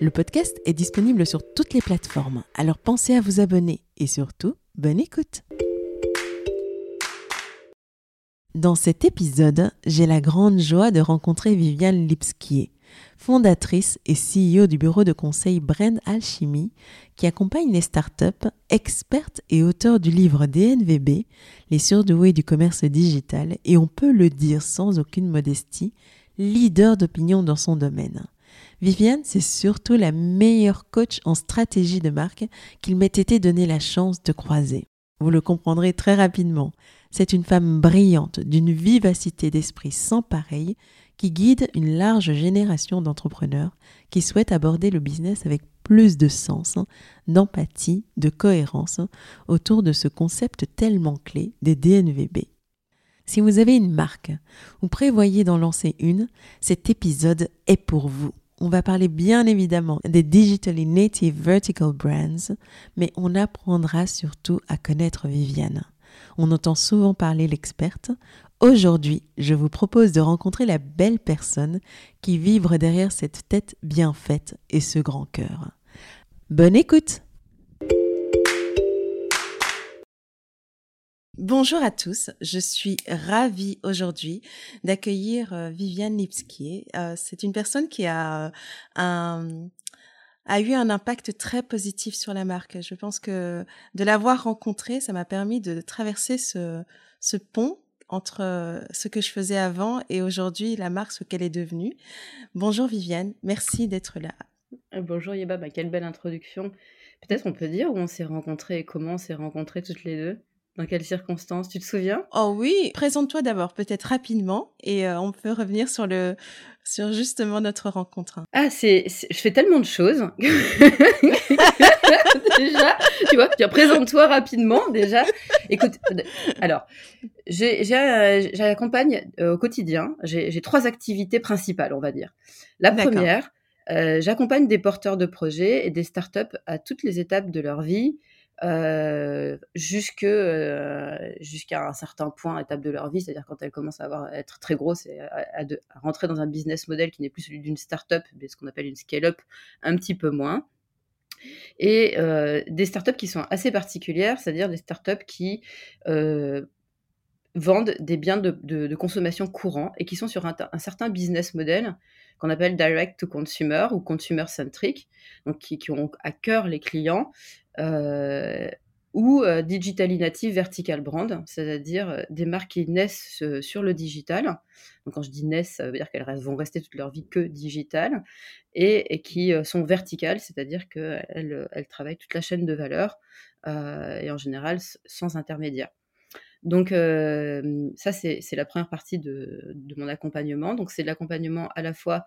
Le podcast est disponible sur toutes les plateformes, alors pensez à vous abonner et surtout, bonne écoute. Dans cet épisode, j'ai la grande joie de rencontrer Viviane Lipskier, fondatrice et CEO du bureau de conseil Brand Alchemy, qui accompagne les startups, experte et auteur du livre DNVB, Les surdoués du commerce digital, et on peut le dire sans aucune modestie, leader d'opinion dans son domaine. Viviane, c'est surtout la meilleure coach en stratégie de marque qu'il m'ait été donné la chance de croiser. Vous le comprendrez très rapidement. C'est une femme brillante, d'une vivacité d'esprit sans pareil, qui guide une large génération d'entrepreneurs qui souhaitent aborder le business avec plus de sens, d'empathie, de cohérence autour de ce concept tellement clé des DNVB. Si vous avez une marque ou prévoyez d'en lancer une, cet épisode est pour vous. On va parler bien évidemment des digitally native vertical brands, mais on apprendra surtout à connaître Viviane. On entend souvent parler l'experte. Aujourd'hui, je vous propose de rencontrer la belle personne qui vibre derrière cette tête bien faite et ce grand cœur. Bonne écoute Bonjour à tous, je suis ravie aujourd'hui d'accueillir euh, Viviane Lipskier. Euh, c'est une personne qui a, un, a eu un impact très positif sur la marque. Je pense que de l'avoir rencontrée, ça m'a permis de traverser ce, ce pont entre euh, ce que je faisais avant et aujourd'hui la marque, ce qu'elle est devenue. Bonjour Viviane, merci d'être là. Bonjour Yeba, bah, quelle belle introduction. Peut-être on peut dire où on s'est rencontrés et comment on s'est rencontrés toutes les deux. Dans quelles circonstances Tu te souviens? Oh oui, présente-toi d'abord, peut-être rapidement, et euh, on peut revenir sur le sur justement notre rencontre. Ah, c'est, je fais tellement de choses. déjà, tu vois, présente-toi rapidement déjà. Écoute, alors, j'accompagne euh, au quotidien, j'ai trois activités principales, on va dire. La première, euh, j'accompagne des porteurs de projets et des startups à toutes les étapes de leur vie, euh, euh, jusqu'à un certain point, étape de leur vie, c'est-à-dire quand elles commencent à, avoir, être très grosses et à, rentrer dans un business model qui n'est plus celui d'une start-up, mais ce qu'on appelle une scale-up, un petit peu moins. Et euh, des startups qui sont assez particulières, c'est-à-dire des startups qui vendent des biens de, consommation courants et qui sont sur un, certain business model qu'on appelle direct to consumer ou consumer centric, donc qui, ont à cœur les clients euh, ou euh, digitally native vertical brand, c'est-à-dire euh, des marques qui naissent sur le digital. Donc quand je dis naissent, ça veut dire qu'elles vont rester toute leur vie que digital et, qui sont verticales, c'est-à-dire qu'elles elles travaillent toute la chaîne de valeur et en général sans intermédiaire. Donc ça, c'est la première partie de, mon accompagnement. Donc c'est l'accompagnement à la fois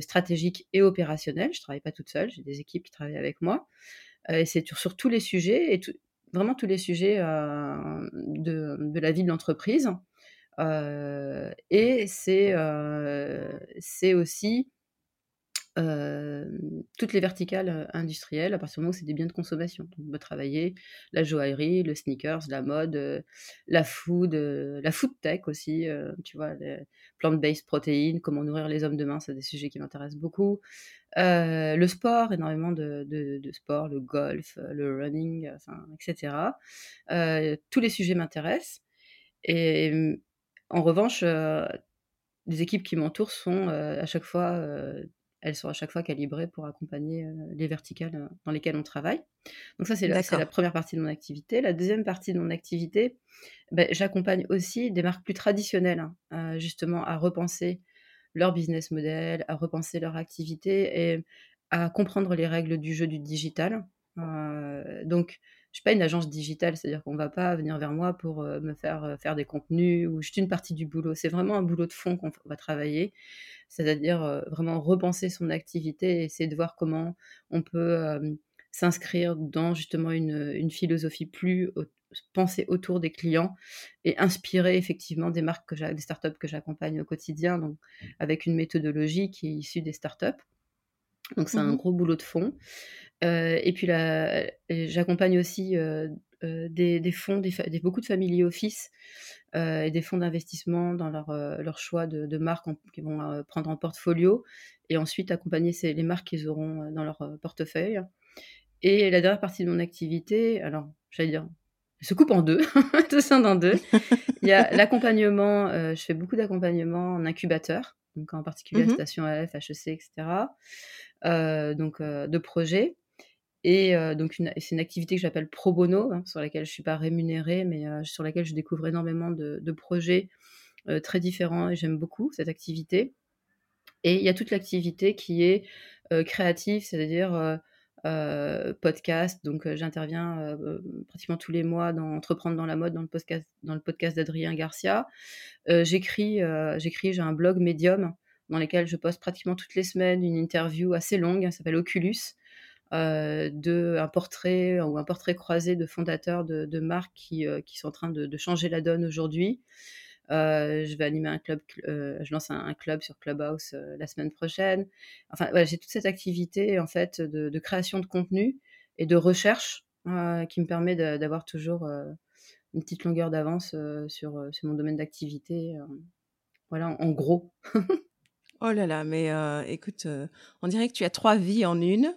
stratégique et opérationnel. Je ne travaille pas toute seule, j'ai des équipes qui travaillent avec moi. Et c'est sur, tous les sujets, et vraiment tous les sujets de, la vie de l'entreprise. Et c'est aussi toutes les verticales industrielles à partir du moment où c'est des biens de consommation. On va travailler la joaillerie, le sneakers, la mode, la food, la food tech aussi, tu vois, les plant-based protéines, comment nourrir les hommes demain, c'est des sujets qui m'intéressent beaucoup. le sport, énormément de, sport, le golf, le running, etc. tous les sujets m'intéressent. Et en revanche, les équipes qui m'entourent sont à chaque fois elles sont à chaque fois calibrées pour accompagner les verticales dans lesquelles on travaille. Donc ça, c'est la, la, première partie de mon activité. La deuxième partie de mon activité, ben, j'accompagne aussi des marques plus traditionnelles, hein, justement, à repenser leur business model, à repenser leur activité et à comprendre les règles du jeu du digital. donc, je suis pas une agence digitale, c'est-à-dire qu'on va pas venir vers moi pour me faire faire des contenus ou juste une partie du boulot. C'est vraiment un boulot de fond qu'on va travailler, c'est-à-dire vraiment repenser son activité et essayer de voir comment on peut s'inscrire dans justement une, une, philosophie plus pensée autour des clients et inspirer effectivement des marques que des startups que j'accompagne au quotidien, donc avec une méthodologie qui est issue des startups. Donc c'est un mmh gros boulot de fond. Euh, et puis là, j'accompagne aussi euh, euh, des, fonds, des, beaucoup de family office et des fonds d'investissement dans leur, leur choix de, marques qu'ils vont prendre en portfolio et ensuite accompagner ces, les marques qu'ils auront dans leur portefeuille. Et la dernière partie de mon activité, alors j'allais dire, se coupe en deux, tout ça dans deux. Il y a l'accompagnement, je fais beaucoup d'accompagnement en incubateur, donc en particulier mmh Station AF, HEC, etc. donc de projets. Et donc, c'est une activité que j'appelle pro bono, hein, sur laquelle je ne suis pas rémunérée, mais sur laquelle je découvre énormément de, projets très différents et j'aime beaucoup cette activité. Et il y a toute l'activité qui est créative, c'est-à-dire podcast. Donc, j'interviens pratiquement tous les mois dans Entreprendre dans la mode, dans le podcast, dans le podcast d'Adrien Garcia. j'écris, j'écris, j'ai un blog Medium dans lequel je poste pratiquement toutes les semaines une interview assez longue, ça s'appelle Oculus, euh, de un portrait ou un portrait croisé de fondateurs de, marques qui, euh, qui, sont en train de, changer la donne aujourd'hui. Euh, je vais animer un club, je lance un, club sur Clubhouse la semaine prochaine. Enfin, voilà, j'ai toute cette activité en fait de, création de contenu et de recherche qui me permet d'avoir toujours une petite longueur d'avance sur, sur, mon domaine d'activité. voilà, en gros. Oh là là, mais écoute, on dirait que tu as trois vies en une.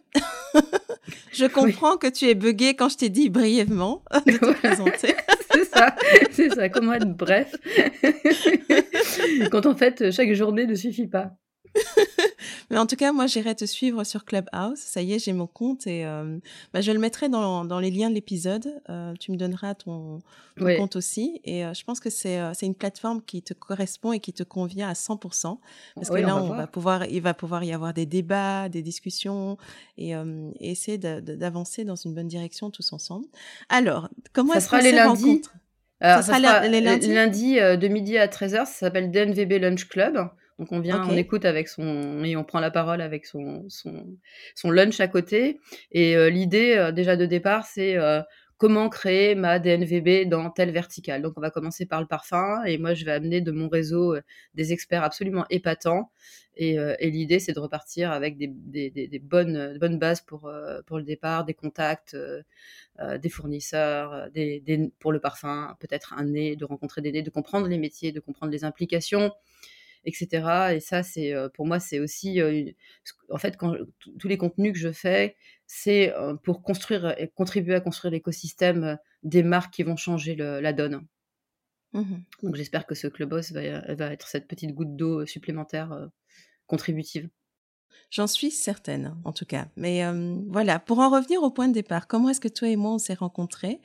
je comprends que tu es buggé quand je t'ai dit brièvement de te présenter. C'est ça, c'est ça, comment être bref? quand en fait, chaque journée ne suffit pas. Mais en tout cas, moi, j'irai te suivre sur Clubhouse. Ça y est, j'ai mon compte et euh, bah, je le mettrai dans, dans les liens de l'épisode. Euh, tu me donneras ton, compte aussi. Et euh, je pense que c'est une plateforme qui te correspond et qui te convient à 100%. Parce que là, on, va, pouvoir, il va pouvoir y avoir des débats, des discussions et, essayer d'avancer dans une bonne direction tous ensemble. Alors, comment est-ce qu'on se rencontre? Ça, sera, les lundis, lundi de midi à 13h, ça s'appelle DNVB Lunch Club. Donc on vient, on écoute avec son et on prend la parole avec son son, son lunch à côté. Et euh, l'idée euh, déjà de départ, c'est euh, comment créer ma DNVB dans telle verticale. Donc on va commencer par le parfum et moi je vais amener de mon réseau des experts absolument épatants. Et, et l'idée c'est de repartir avec des, des, des, bonnes bonnes bases pour pour le départ, des contacts, des fournisseurs, des, pour le parfum, peut-être un nez, de rencontrer des nez, de comprendre les métiers, de comprendre les implications etc. Et ça, c'est pour moi, c'est aussi, en fait, quand tous les contenus que je fais, c'est pour construire et contribuer à construire l'écosystème des marques qui vont changer la donne. Mmh Donc j'espère que ce Clubhouse va, va être cette petite goutte d'eau supplémentaire contributive. J'en suis certaine, en tout cas. Mais voilà, pour en revenir au point de départ, comment est-ce que toi et moi on s'est rencontrés?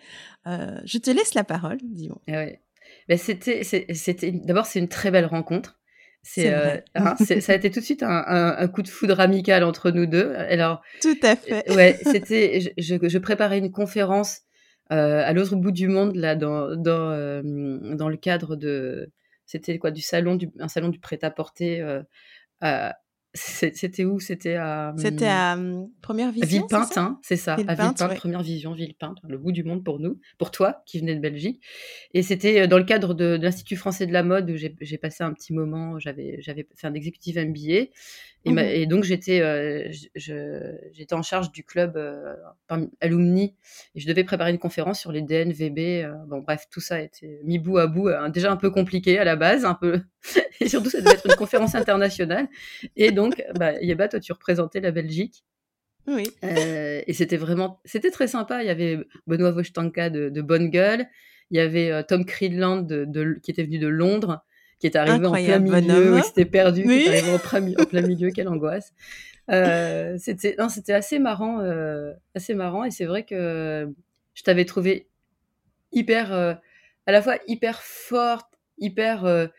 Je te laisse la parole, dis-moi. Ah ouais. Ben, c'était, c'était, d'abord c'est une très belle rencontre. Euh, hein, c'est, ça a été tout de suite un, coup de foudre amical entre nous deux. Alors, tout à fait. ouais, c'était. Je, préparais une conférence euh, à l'autre bout du monde là, dans dans euh, dans le cadre de. C'était quoi du salon du un salon du prêt-à-porter c'était où? C'était à. C'était à hum, Première Vision. Villepinte, hein, c'est ça. à Villepinte, Première Vision, Villepinte, le bout du monde pour nous, pour toi qui venais de Belgique. Et c'était euh, dans le cadre de, l'Institut français de la mode où j'ai passé un petit moment, j'avais fait un exécutif MBA. Et, mmh et donc j'étais euh, j'étais en charge du club euh, alumni et je devais préparer une conférence sur les DNVB. bon bref, tout ça a été mis bout à bout, déjà un peu compliqué à la base, un peu et surtout ça devait être une conférence internationale. Et donc, bah, Yeba, toi, tu représentais la Belgique. Oui. Euh, et c'était vraiment, c'était très sympa. Il y avait Benoît Vostanka de, de Bonne Gueule. Il y avait euh, Tom Creedland de, qui était venu de Londres. Qui est arrivé en plein milieu, qui s'était perdu, qui est arrivé en plein, milieu, quelle angoisse. Euh, c'était c'était assez marrant, euh, assez marrant, et c'est vrai que je t'avais trouvé hyper, euh, à la fois hyper forte, hyper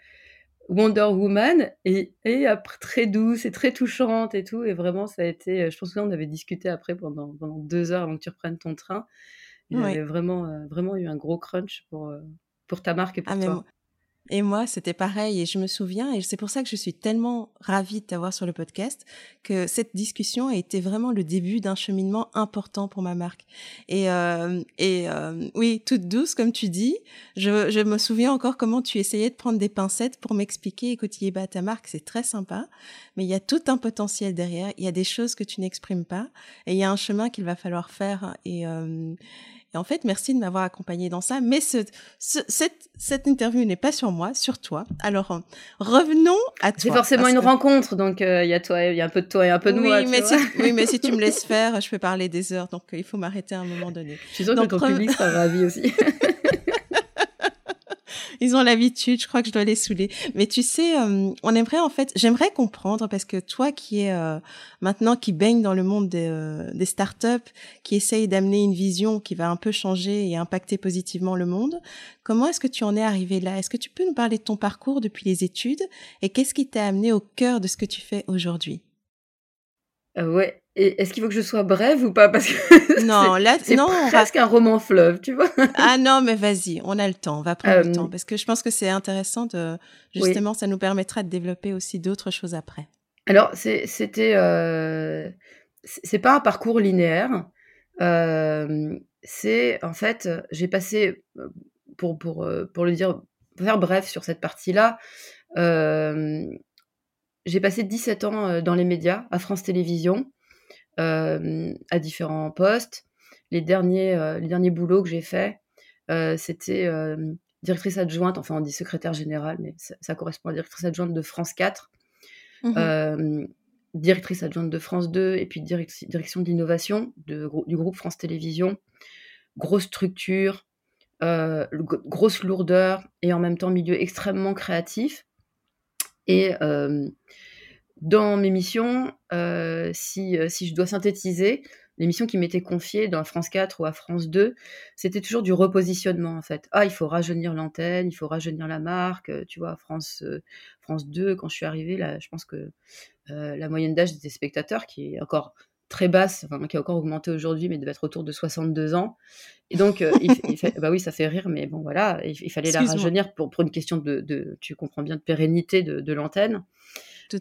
Wonder Woman, et, et après très douce et très touchante et tout, et vraiment ça a été, je pense que on avait discuté après pendant, pendant deux heures avant que tu reprennes ton train. J'avais vraiment, vraiment eu un gros crunch pour, pour ta marque et pour ah, toi. Et moi, c'était pareil. Et je me souviens, et c'est pour ça que je suis tellement ravie de t'avoir sur le podcast, que cette discussion a été vraiment le début d'un cheminement important pour ma marque. Et, euh, et euh, oui, toute douce, comme tu dis. Je, je, me souviens encore comment tu essayais de prendre des pincettes pour m'expliquer, écoute, bah, ta marque, c'est très sympa, mais il y a tout un potentiel derrière. Il y a des choses que tu n'exprimes pas. Et il y a un chemin qu'il va falloir faire. Et, euh, et en fait, merci de m'avoir accompagné dans ça. Mais ce, cette, cette interview n'est pas sur moi, sur toi. Alors, revenons à toi. C'est forcément une rencontre, donc euh, il y a toi, il y a un peu de toi et un peu de oui, moi. Mais si, oui, mais si tu me laisses faire, je peux parler des heures, donc euh, il faut m'arrêter à un moment donné. Je suis sûre que ton public sera ravi aussi. ils ont l'habitude, je crois que je dois les saouler. Mais tu sais, euh, on aimerait en fait, j'aimerais comprendre parce que toi qui es euh, maintenant qui baigne dans le monde des, euh, des startups, qui essaye d'amener une vision qui va un peu changer et impacter positivement le monde, comment est-ce que tu en es arrivé là? Est-ce que tu peux nous parler de ton parcours depuis les études et qu'est-ce qui t'a amené au cœur de ce que tu fais aujourd'hui? Ouais, est-ce qu'il faut que je sois brève ou pas? Parce que non, là, c'est presque un roman fleuve, tu vois. ah non, mais vas-y, on a le temps, on va prendre le euh, temps parce que je pense que c'est intéressant de justement, ça nous permettra de développer aussi d'autres choses après. Alors, c'était, euh, c'est pas un parcours linéaire. Euh, c'est en fait, j'ai passé pour pour euh, pour le dire, pour faire bref sur cette partie-là. j'ai passé 17 ans dans les médias à France Télévisions. Euh, à différents postes. Les derniers, euh, les derniers boulots que j'ai faits, euh, c'était directrice adjointe, enfin on dit secrétaire générale, mais ça, correspond à directrice adjointe de France 4, mmh directrice adjointe de France 2, et puis direction de l'innovation du groupe France Télévisions. Grosse structure, grosse lourdeur, et en même temps milieu extrêmement créatif. Et dans mes missions, euh, si, euh, si je dois synthétiser, les missions qui m'étaient confiées dans France 4 ou à France 2, c'était toujours du repositionnement en fait. Ah, il faut rajeunir l'antenne, il faut rajeunir la marque. Euh, tu vois, France, France 2, quand je suis arrivée, là, je pense que la moyenne d'âge des spectateurs, qui est encore très basse, enfin, qui a encore augmenté aujourd'hui, mais devait être autour de 62 ans. Et donc, il, fait, bah oui, ça fait rire, mais bon, voilà, il, fallait la rajeunir pour, pour une question de, de, tu comprends bien, de pérennité de, de l'antenne.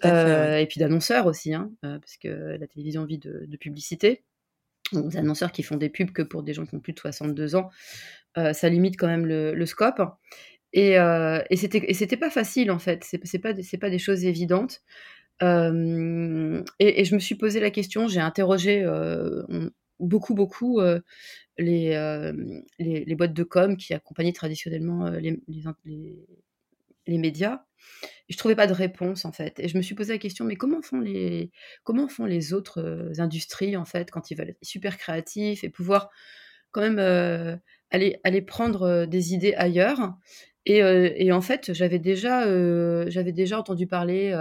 Euh, et puis d'annonceurs aussi, hein, euh, parce que la télévision vit de, publicité. Donc, des annonceurs qui font des pubs que pour des gens qui ont plus de 62 ans, euh, ça limite quand même le, scope. Et, et c'était pas facile en fait, c'est pas, pas des choses évidentes. et, je me suis posé la question, j'ai interrogé beaucoup, beaucoup les, les, boîtes de com qui accompagnaient traditionnellement les médias. Et je trouvais pas de réponse en fait. Et je me suis posé la question, mais comment font les, comment font les autres euh, industries en fait quand ils veulent être super créatifs et pouvoir quand même euh, aller, aller prendre euh, des idées ailleurs? Et, et en fait, j'avais déjà, j'avais déjà entendu parler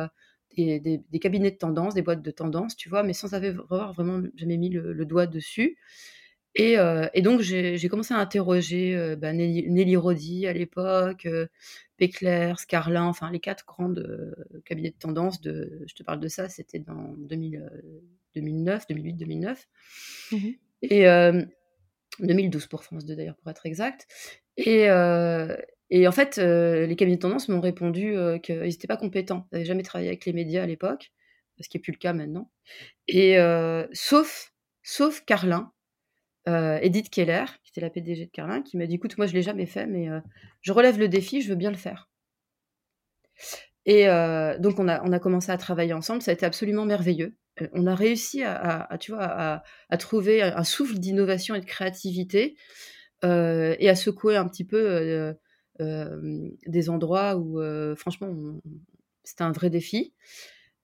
des, des, cabinets de tendance, des boîtes de tendance, tu vois, mais sans avoir vraiment jamais mis le, doigt dessus. Et, et, donc, j'ai commencé à interroger bah, Nelly, Nelly Rodi à l'époque, Péclair, Scarlin, enfin les quatre grandes euh, cabinets de tendance, de, je te parle de ça, c'était dans 2000, 2009, 2008, 2009. Et 2012 euh, pour France 2 d'ailleurs, pour être exact. Et, euh, et en fait, les cabinets de tendance m'ont répondu qu'ils n'étaient pas compétents. Ils n'avaient jamais travaillé avec les médias à l'époque, ce qui n'est plus le cas maintenant. Et sauf, sauf Carlin, Edith Keller, c'est la PDG de Carlin, qui m'a dit écoute, moi je l'ai jamais fait, mais euh, je relève le défi, je veux bien le faire. Et euh, donc on a, commencé à travailler ensemble, ça a été absolument merveilleux. Euh, on a réussi à, tu vois, à, trouver un souffle d'innovation et de créativité et à secouer un petit peu des endroits où franchement c'était un vrai défi.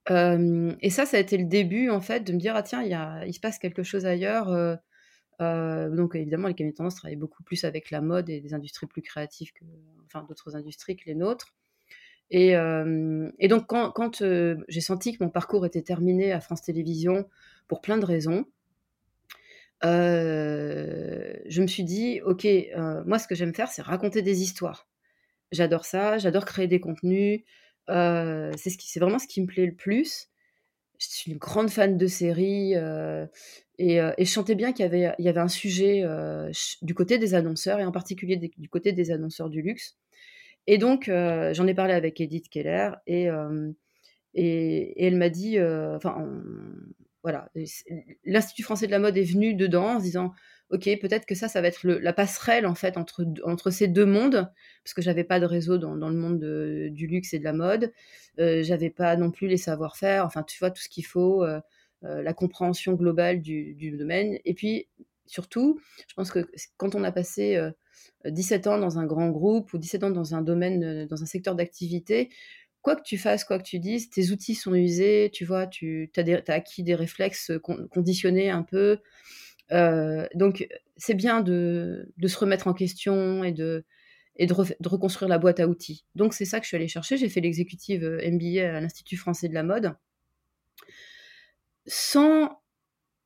et ça, ça a été le début en fait de me dire ah tiens, il, se passe quelque chose ailleurs euh, donc évidemment, les cabinets de tendance travaillent beaucoup plus avec la mode et des industries plus créatives que, enfin, d'autres industries que les nôtres. Et, et donc, quand, quand j'ai senti que mon parcours était terminé à France Télévisions, pour plein de raisons, je me suis dit, OK, moi, ce que j'aime faire, c'est raconter des histoires. J'adore ça, j'adore créer des contenus. c'est ce vraiment ce qui me plaît le plus. Je suis une grande fan de séries et, je sentais bien qu'il y avait, il y avait un sujet du côté des annonceurs et en particulier du côté des annonceurs du luxe. Et donc, j'en ai parlé avec Edith Keller et, et, elle m'a dit, enfin, voilà, l'Institut français de la mode est venu dedans en se disant, ok, peut-être que ça, ça va être la passerelle en fait entre, ces deux mondes, parce que j'avais pas de réseau dans, le monde du luxe et de la mode, euh, j'avais pas non plus les savoir-faire, enfin tu vois tout ce qu'il faut, euh, euh, la compréhension globale du, du, domaine, et puis surtout, je pense que quand on a passé 17 ans dans un grand groupe ou 17 ans dans un domaine, dans un secteur d'activité, quoi que tu fasses, quoi que tu dises, tes outils sont usés, tu vois, tu as, acquis des réflexes conditionnés un peu. Euh, donc, c'est bien de, se remettre en question et de, reconstruire la boîte à outils. Donc, c'est ça que je suis allée chercher. J'ai fait l'exécutive euh, MBA à l'Institut français de la mode sans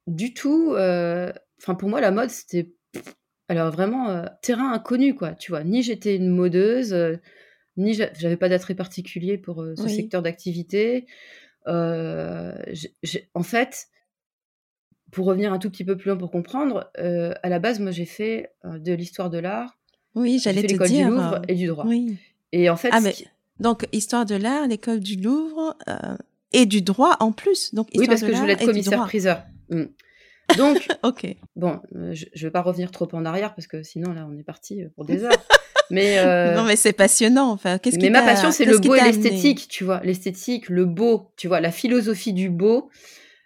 du tout. Euh, enfin, pour moi, la mode, c'était alors vraiment terrain inconnu, quoi. Tu vois, ni j'étais une modeuse ni j'avais pas d'attrait particulier pour euh, ce secteur d'activité. Euh, en fait, pour revenir un tout petit peu plus loin pour comprendre, euh, à la base, moi, j'ai fait de l'histoire de l'art. Oui, j'allais te l'école du Louvre et du droit. Oui. Et en fait, ah, mais, donc histoire de l'art, l'école du Louvre et du droit en plus. Donc oui, parce que je voulais être commissaire-priseur. Mmh. Donc, ok. Bon, je, ne vais pas revenir trop en arrière parce que sinon là, on est parti pour des heures. Mais euh, non, mais c'est passionnant. Enfin, qu'est-ce Mais ma passion, c'est le beau et l'esthétique, tu vois, l'esthétique, le beau, tu vois, la philosophie du beau,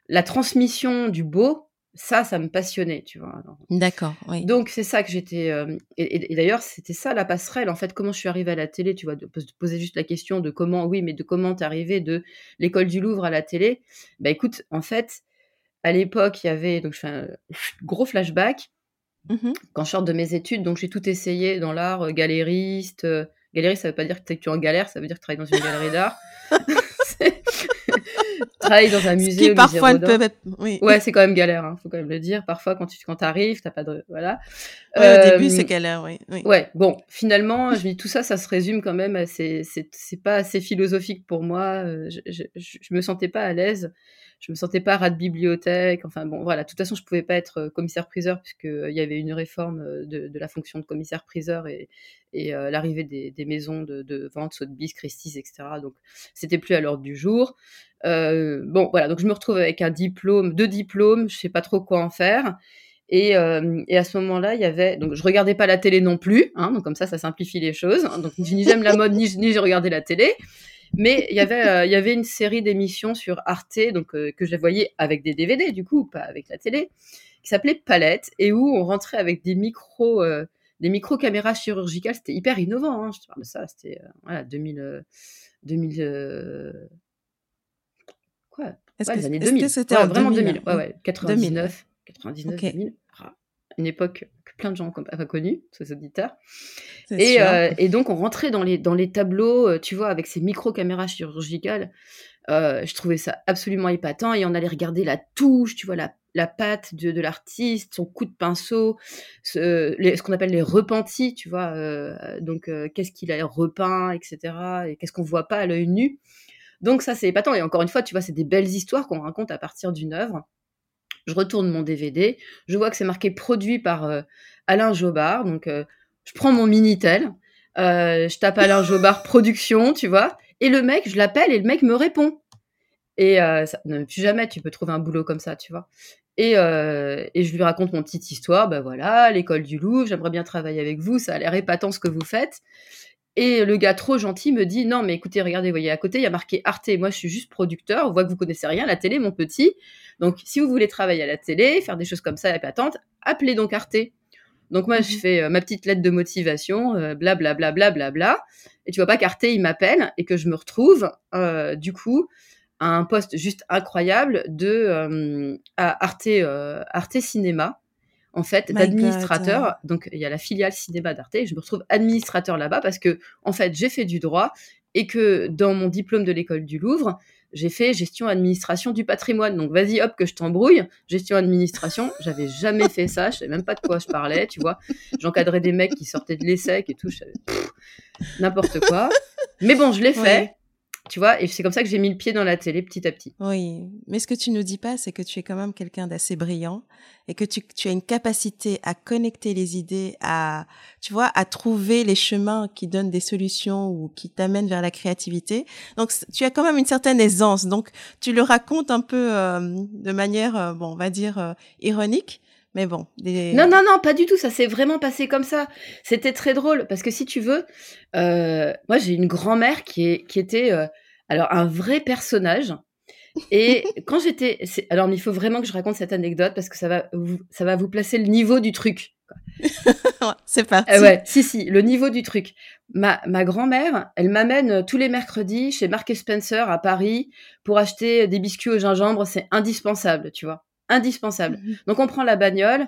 la transmission du beau. Ça, ça me passionnait, tu vois. D'accord. Oui. Donc c'est ça que j'étais. Euh, et, d'ailleurs, c'était ça la passerelle. En fait, comment je suis arrivée à la télé, tu vois, de, poser juste la question de comment, oui, mais de comment t'es arrivée de l'école du Louvre à la télé. Bah écoute, en fait, à l'époque, il y avait donc je fais un gros flashback Mmh quand je sors de mes études, donc j'ai tout essayé dans l'art, euh, galériste. Euh, galériste, ça veut pas dire que tu es en galère, ça veut dire que tu travailles dans une galerie d'art. travaille dans un musée. Ce qui parfois peut être. Oui. Ouais, c'est quand même galère, hein, faut quand même le dire. Parfois, quand tu quand arrives, t'as pas de. Voilà. au début, euh, c'est galère, oui. Ouais, bon, finalement, je dis tout ça, ça se résume quand même. C'est pas assez philosophique pour moi. Je, je, je me sentais pas à l'aise je me sentais pas rat de bibliothèque. Enfin bon, voilà. De toute façon, je pouvais pas être euh, commissaire-priseur puisqu'il euh, y avait une réforme euh, de, la fonction de commissaire-priseur et, l'arrivée des, maisons de, vente, Sotheby's, Christie's, etc. Donc, c'était plus à l'ordre du jour. bon, voilà. Donc, je me retrouve avec un diplôme, deux diplômes. Je sais pas trop quoi en faire. Et, et, à ce moment-là, il y avait donc je regardais pas la télé non plus, hein, donc comme ça, ça simplifie les choses. Donc ni j'aime la mode, ni, ni j'ai regardé la télé. Mais il y avait, euh, il y avait une série d'émissions sur Arte, donc euh, que je voyais avec des DVD du coup, pas avec la télé, qui s'appelait Palette et où on rentrait avec des micros, euh, des micro caméras chirurgicales. C'était hyper innovant. Hein, je te parle de ça. C'était voilà 2000, 2000 quoi? Est-ce que, années 2000. c'était vraiment 2000, Ouais, ouais, 99, 99, 2000 une époque que plein de gens n'ont pas connue, ces auditeurs. Et, euh, et, donc, on rentrait dans les, dans les tableaux, euh, tu vois, avec ces micro-caméras chirurgicales. Euh, je trouvais ça absolument épatant. Et on allait regarder la touche, tu vois, la, la patte de, de l'artiste, son coup de pinceau, ce, ce qu'on appelle les repentis, tu vois. donc, qu'est-ce qu'il a repeint, etc. Et qu'est-ce qu'on voit pas à l'œil nu. Donc, ça, c'est épatant. Et encore une fois, tu vois, c'est des belles histoires qu'on raconte à partir d'une œuvre je retourne mon DVD, je vois que c'est marqué produit par euh, Alain Jobard, donc euh, je prends mon Minitel, euh, je tape Alain Jobard production, tu vois, et le mec, je l'appelle et le mec me répond. Et ça, non, plus jamais tu peux trouver un boulot comme ça, tu vois. Et, et je lui raconte mon petite histoire, ben voilà, l'école du Louvre, j'aimerais bien travailler avec vous, ça a l'air épatant ce que vous faites. Et le gars trop gentil me dit non mais écoutez regardez vous voyez à côté il y a marqué Arte moi je suis juste producteur on voit que vous connaissez rien la télé mon petit donc si vous voulez travailler à la télé faire des choses comme ça épatantes appelez donc Arte donc moi je mhm. fais euh, ma petite lettre de motivation blablabla bla, bla, bla, et tu vois pas qu'Arte il m'appelle et que je me retrouve euh, du coup à un poste juste incroyable de euh, à Arte Arte Cinéma en fait d'administrateur. Donc il y a la filiale cinéma d'Arte et je me retrouve administrateur là-bas parce que en fait j'ai fait du droit et que dans mon diplôme de l'école du Louvre, j'ai fait gestion administration du patrimoine. Donc vas-y hop que je t'embrouille, gestion administration, j'avais jamais fait ça, je savais même pas de quoi je parlais, tu vois. J'encadrais des mecs qui sortaient de l'ESSEC et tout, je savais n'importe quoi. Mais bon, je l'ai fait. Tu vois, et c'est comme ça que j'ai mis le pied dans la télé petit à petit. Oui, mais ce que tu nous dis pas, c'est que tu es quand même quelqu'un d'assez brillant et que tu, tu, as une capacité à connecter les idées, à, tu vois, à trouver les chemins qui donnent des solutions ou qui t'amènent vers la créativité. Donc, tu as quand même une certaine aisance. Donc, tu le racontes un peu euh, de manière, euh, bon, on va dire, euh, ironique. Mais bon. Non, non, non, pas du tout. Ça s'est vraiment passé comme ça. C'était très drôle parce que si tu veux, euh, moi j'ai une grand-mère qui, est, qui était euh, alors un vrai personnage. Et quand j'étais, alors il faut vraiment que je raconte cette anecdote parce que ça va, vous, ça va vous placer le niveau du truc. C'est parti. Euh, ouais, si, si, le niveau du truc. Ma, ma grand-mère, elle m'amène tous les mercredis chez Mark Spencer à Paris pour acheter des biscuits au gingembre. C'est indispensable, tu vois indispensable. Mmh donc on prend la bagnole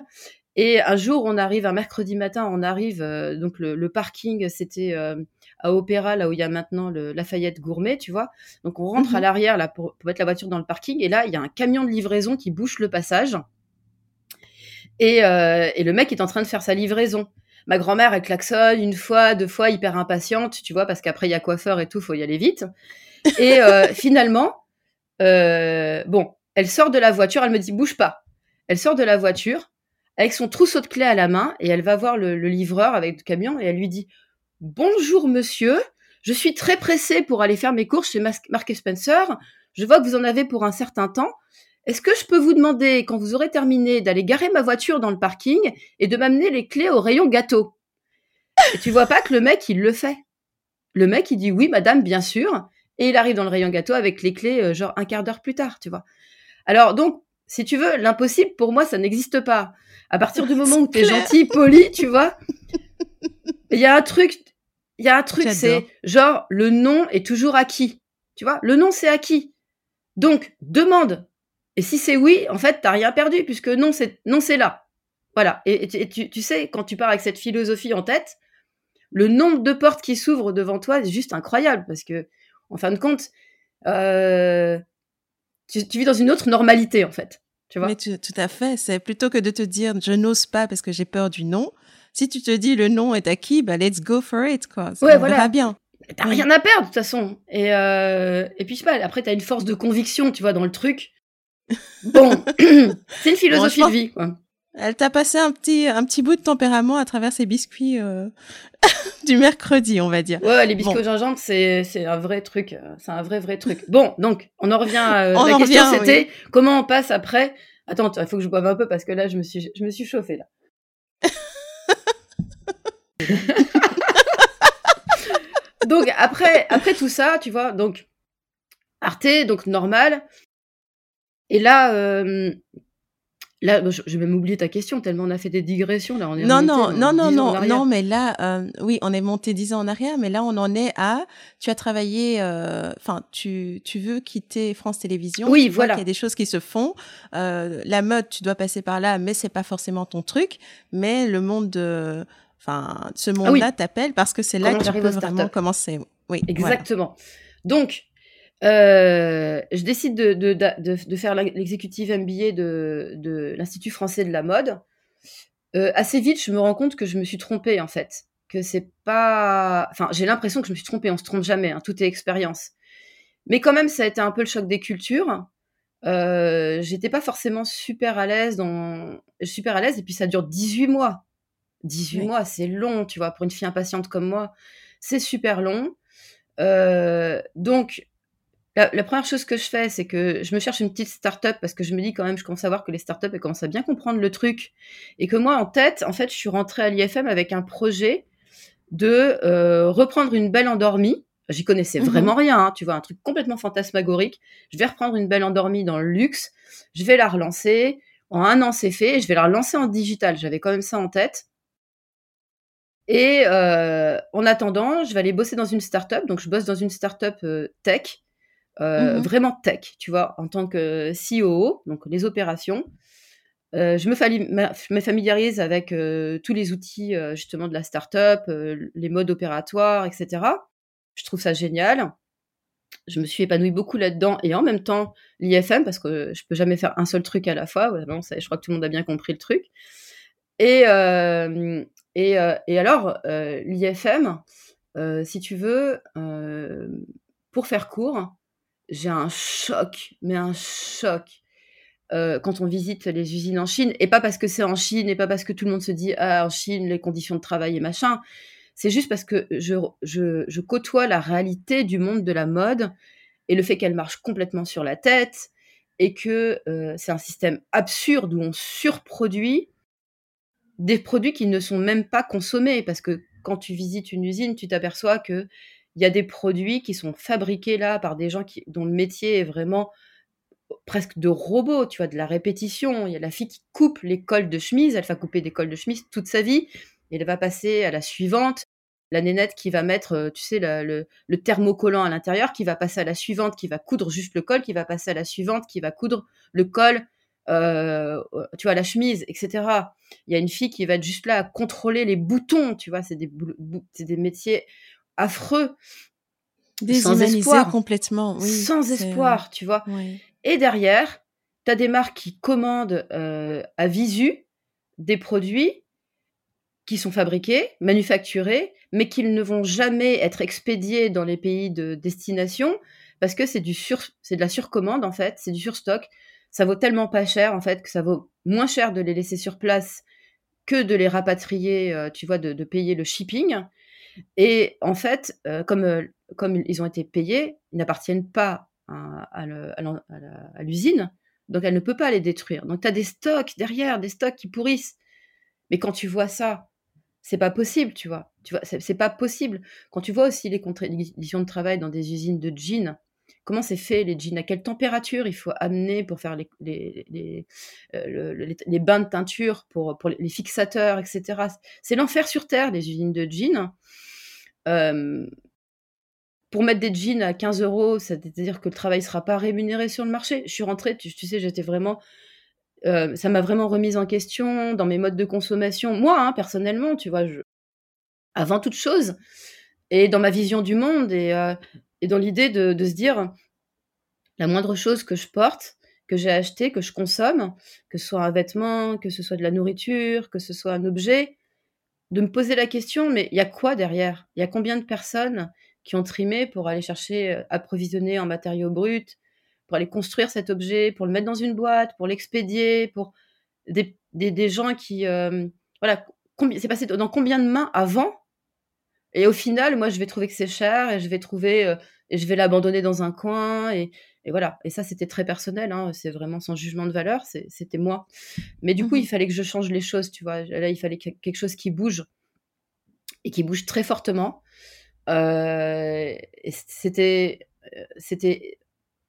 et un jour on arrive, un mercredi matin, on arrive, euh, donc le, parking c'était euh, à Opéra, là où il y a maintenant le Lafayette Gourmet, tu vois. Donc on rentre à mmh l'arrière là pour, mettre la voiture dans le parking et là il y a un camion de livraison qui bouche le passage et, euh, et le mec est en train de faire sa livraison. Ma grand-mère, elle klaxonne une fois, deux fois, hyper impatiente, tu vois, parce qu'après il y a coiffeur et tout, faut y aller vite. Et finalement, bon, elle sort de la voiture, elle me dit bouge pas. Elle sort de la voiture avec son trousseau de clés à la main et elle va voir le, livreur avec le camion et elle lui dit Bonjour monsieur, je suis très pressée pour aller faire mes courses chez Mark Spencer. Je vois que vous en avez pour un certain temps. Est-ce que je peux vous demander, quand vous aurez terminé, d'aller garer ma voiture dans le parking et de m'amener les clés au rayon gâteau? Et tu vois pas que le mec, il le fait. Le mec, il dit oui, madame, bien sûr. Et il arrive dans le rayon gâteau avec les clés, euh, genre un quart d'heure plus tard, tu vois. Alors donc, si tu veux, l'impossible pour moi, ça n'existe pas. À partir du moment où tu es gentil, poli, tu vois, il y a un truc, il y a un truc, c'est genre le nom est toujours acquis. Tu vois, le nom c'est acquis. Donc demande. Et si c'est oui, en fait, t'as rien perdu puisque non, c'est non, c'est là. Voilà. Et, tu, sais, quand tu pars avec cette philosophie en tête, le nombre de portes qui s'ouvrent devant toi est juste incroyable parce que, en fin de compte, euh, tu, vis dans une autre normalité, en fait. Tu vois Mais tout à fait. C'est plutôt que de te dire je n'ose pas parce que j'ai peur du non. Si tu te dis le nom est acquis, bah let's go for it, quoi. Ça ouais, voilà. bien. T'as rien à perdre, de toute façon. Et, euh, et puis, je sais pas, après, t'as une force de conviction, tu vois, dans le truc. Bon, c'est une philosophie de vie, quoi. Elle t'a passé un petit, un petit bout de tempérament à travers ces biscuits euh, du mercredi, on va dire. Ouais, les biscuits au gingembre, c'est, c'est un vrai truc. Euh, c'est un vrai, vrai truc. Bon, donc, on en revient à... Euh, la question, c'était comment on passe après... Attends, il faut que je boive un peu parce que là, je me suis, je me suis chauffée, là. donc, après, après tout ça, tu vois, donc, Arte, donc normal. Et là, euh, Là, je vais même oublier ta question, tellement on a fait des digressions. Là, on est non, non, non, non, non, non, mais là, euh, oui, on est monté dix ans en arrière, mais là, on en est à. Tu as travaillé, euh, enfin, tu, tu veux quitter France Télévisions. Oui, voilà. Il y a des choses qui se font. Euh, la mode, tu dois passer par là, mais c'est pas forcément ton truc. Mais le monde de, enfin, ce ah monde-là t'appelle parce que c'est là que tu peux vraiment commencer. Oui, exactement. Donc, euh, je décide de, de, de, de faire l'exécutive MBA de, de l'Institut français de la mode. Euh, assez vite, je me rends compte que je me suis trompée en fait, que c'est pas. Enfin, j'ai l'impression que je me suis trompée. On se trompe jamais, hein, tout est expérience. Mais quand même, ça a été un peu le choc des cultures. Euh, J'étais pas forcément super à l'aise dans super à l'aise et puis ça dure 18 mois. 18 mois, c'est long, tu vois, pour une fille impatiente comme moi, c'est super long. Euh, donc la, première chose que je fais, c'est que je me cherche une petite start-up parce que je me dis quand même, je commence à voir que les start-up elles commencent à bien comprendre le truc et que moi, en tête, en fait, je suis rentrée à l'IFM avec un projet de euh, reprendre une belle endormie. J'y connaissais mmh vraiment rien, hein, tu vois, un truc complètement fantasmagorique. Je vais reprendre une belle endormie dans le luxe, je vais la relancer. En un an, c'est fait, et je vais la relancer en digital. J'avais quand même ça en tête. Et euh, en attendant, je vais aller bosser dans une start-up. Donc, je bosse dans une start-up euh, tech euh, vraiment tech, tu vois, en tant que CEO, donc les opérations. Euh, je, me familiarise avec euh, tous les outils justement de la startup, les modes opératoires, etc. je trouve ça génial. Je me suis épanouie beaucoup là-dedans et en même temps l'IFM parce que je peux jamais faire un seul truc à la fois. je crois que tout le monde a bien compris le truc. Et, euh, et, euh, alors euh, l'IFM, si tu veux, pour faire court, j'ai un choc, mais un choc quand on visite les usines en Chine, et pas parce que c'est en Chine, et pas parce que tout le monde se dit ah en Chine les conditions de travail et machin, c'est juste parce que je, je, côtoie la réalité du monde de la mode et le fait qu'elle marche complètement sur la tête et que euh, c'est un système absurde où on surproduit des produits qui ne sont même pas consommés. Parce que quand tu visites une usine, tu t'aperçois que il y a des produits qui sont fabriqués là par des gens qui, dont le métier est vraiment presque de robot, tu vois, de la répétition. Il y a la fille qui coupe les cols de chemise, elle va couper des cols de chemise toute sa vie, et elle va passer à la suivante. La nénette qui va mettre, euh, tu sais, le, thermocollant à l'intérieur, qui va passer à la suivante, qui va coudre juste le col, qui va passer à la suivante, qui va coudre le col, euh, tu vois, la chemise, etc. Il y a une fille qui va être juste là à contrôler les boutons, tu vois, c'est des, des métiers affreux. sans espoir complètement. Oui, sans espoir, tu vois. Et derrière, tu as des marques qui commandent euh, à visu des produits qui sont fabriqués, manufacturés, mais qu'ils ne vont jamais être expédiés dans les pays de destination parce que c'est du sur, c'est de la surcommande en fait, c'est du surstock. Ça vaut tellement pas cher en fait que ça vaut moins cher de les laisser sur place que de les rapatrier, euh, tu vois, de, payer le shipping. Et en fait, euh, comme, euh, comme ils ont été payés, ils n'appartiennent pas à, l'usine, donc elle ne peut pas les détruire. Donc tu as des stocks derrière, des stocks qui pourrissent. Mais quand tu vois ça, c'est pas possible, tu vois. Tu vois, c'est pas possible. Quand tu vois aussi les conditions de travail dans des usines de jeans, comment c'est fait les jeans, à quelle température il faut amener pour faire les, les, les, euh, les bains de teinture, pour, pour les fixateurs, etc. C'est l'enfer sur Terre, les usines de jeans. Euh, pour mettre des jeans à 15 euros, c'est-à-dire que le travail ne sera pas rémunéré sur le marché. Je suis rentrée, tu, sais, j'étais vraiment euh, ça m'a vraiment remise en question dans mes modes de consommation. Moi, hein, personnellement, tu vois, je... avant toute chose, et dans ma vision du monde, et, et dans l'idée de, se dire, la moindre chose que je porte, que j'ai acheté, que je consomme, que ce soit un vêtement, que ce soit de la nourriture, que ce soit un objet, de me poser la question, mais il y a quoi derrière? Il y a combien de personnes qui ont trimé pour aller chercher, euh, approvisionner en matériaux bruts, pour aller construire cet objet, pour le mettre dans une boîte, pour l'expédier, pour des, des, gens qui... Euh, voilà, c'est passé dans combien de mains avant Et au final, moi, je vais trouver que c'est cher et je vais trouver... Euh, et je vais l'abandonner dans un coin et, et, voilà. Et ça, c'était très personnel. Hein, c'est vraiment sans jugement de valeur. C'était moi. Mais du coup, il mmh fallait que je change les choses. Tu vois, là, il fallait quelque chose qui bouge et qui bouge très fortement. Euh, c'était, c'était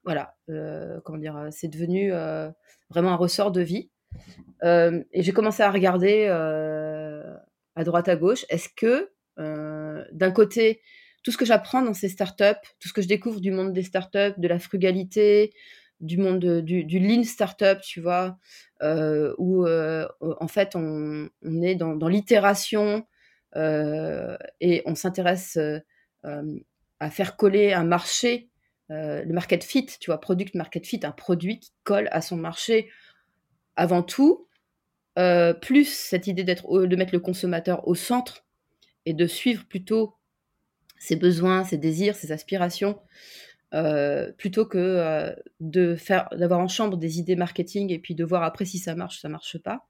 voilà, euh, comment dire, euh, c'est devenu euh, vraiment un ressort de vie. et j'ai commencé à regarder à droite à gauche. Est-ce que d'un côté, tout ce que j'apprends dans ces startups, tout ce que je découvre du monde des startups, de la frugalité, du monde du, lean startup, tu vois, où en fait on, est dans, l'itération et on s'intéresse à faire coller un marché euh, le market fit, tu vois, product market fit, un produit qui colle à son marché. Avant tout, euh, plus cette idée d'être, de mettre le consommateur au centre et de suivre plutôt ses besoins, ses désirs, ses aspirations, euh, plutôt que de faire, d'avoir en chambre des idées marketing et puis de voir après si ça marche, ça marche pas.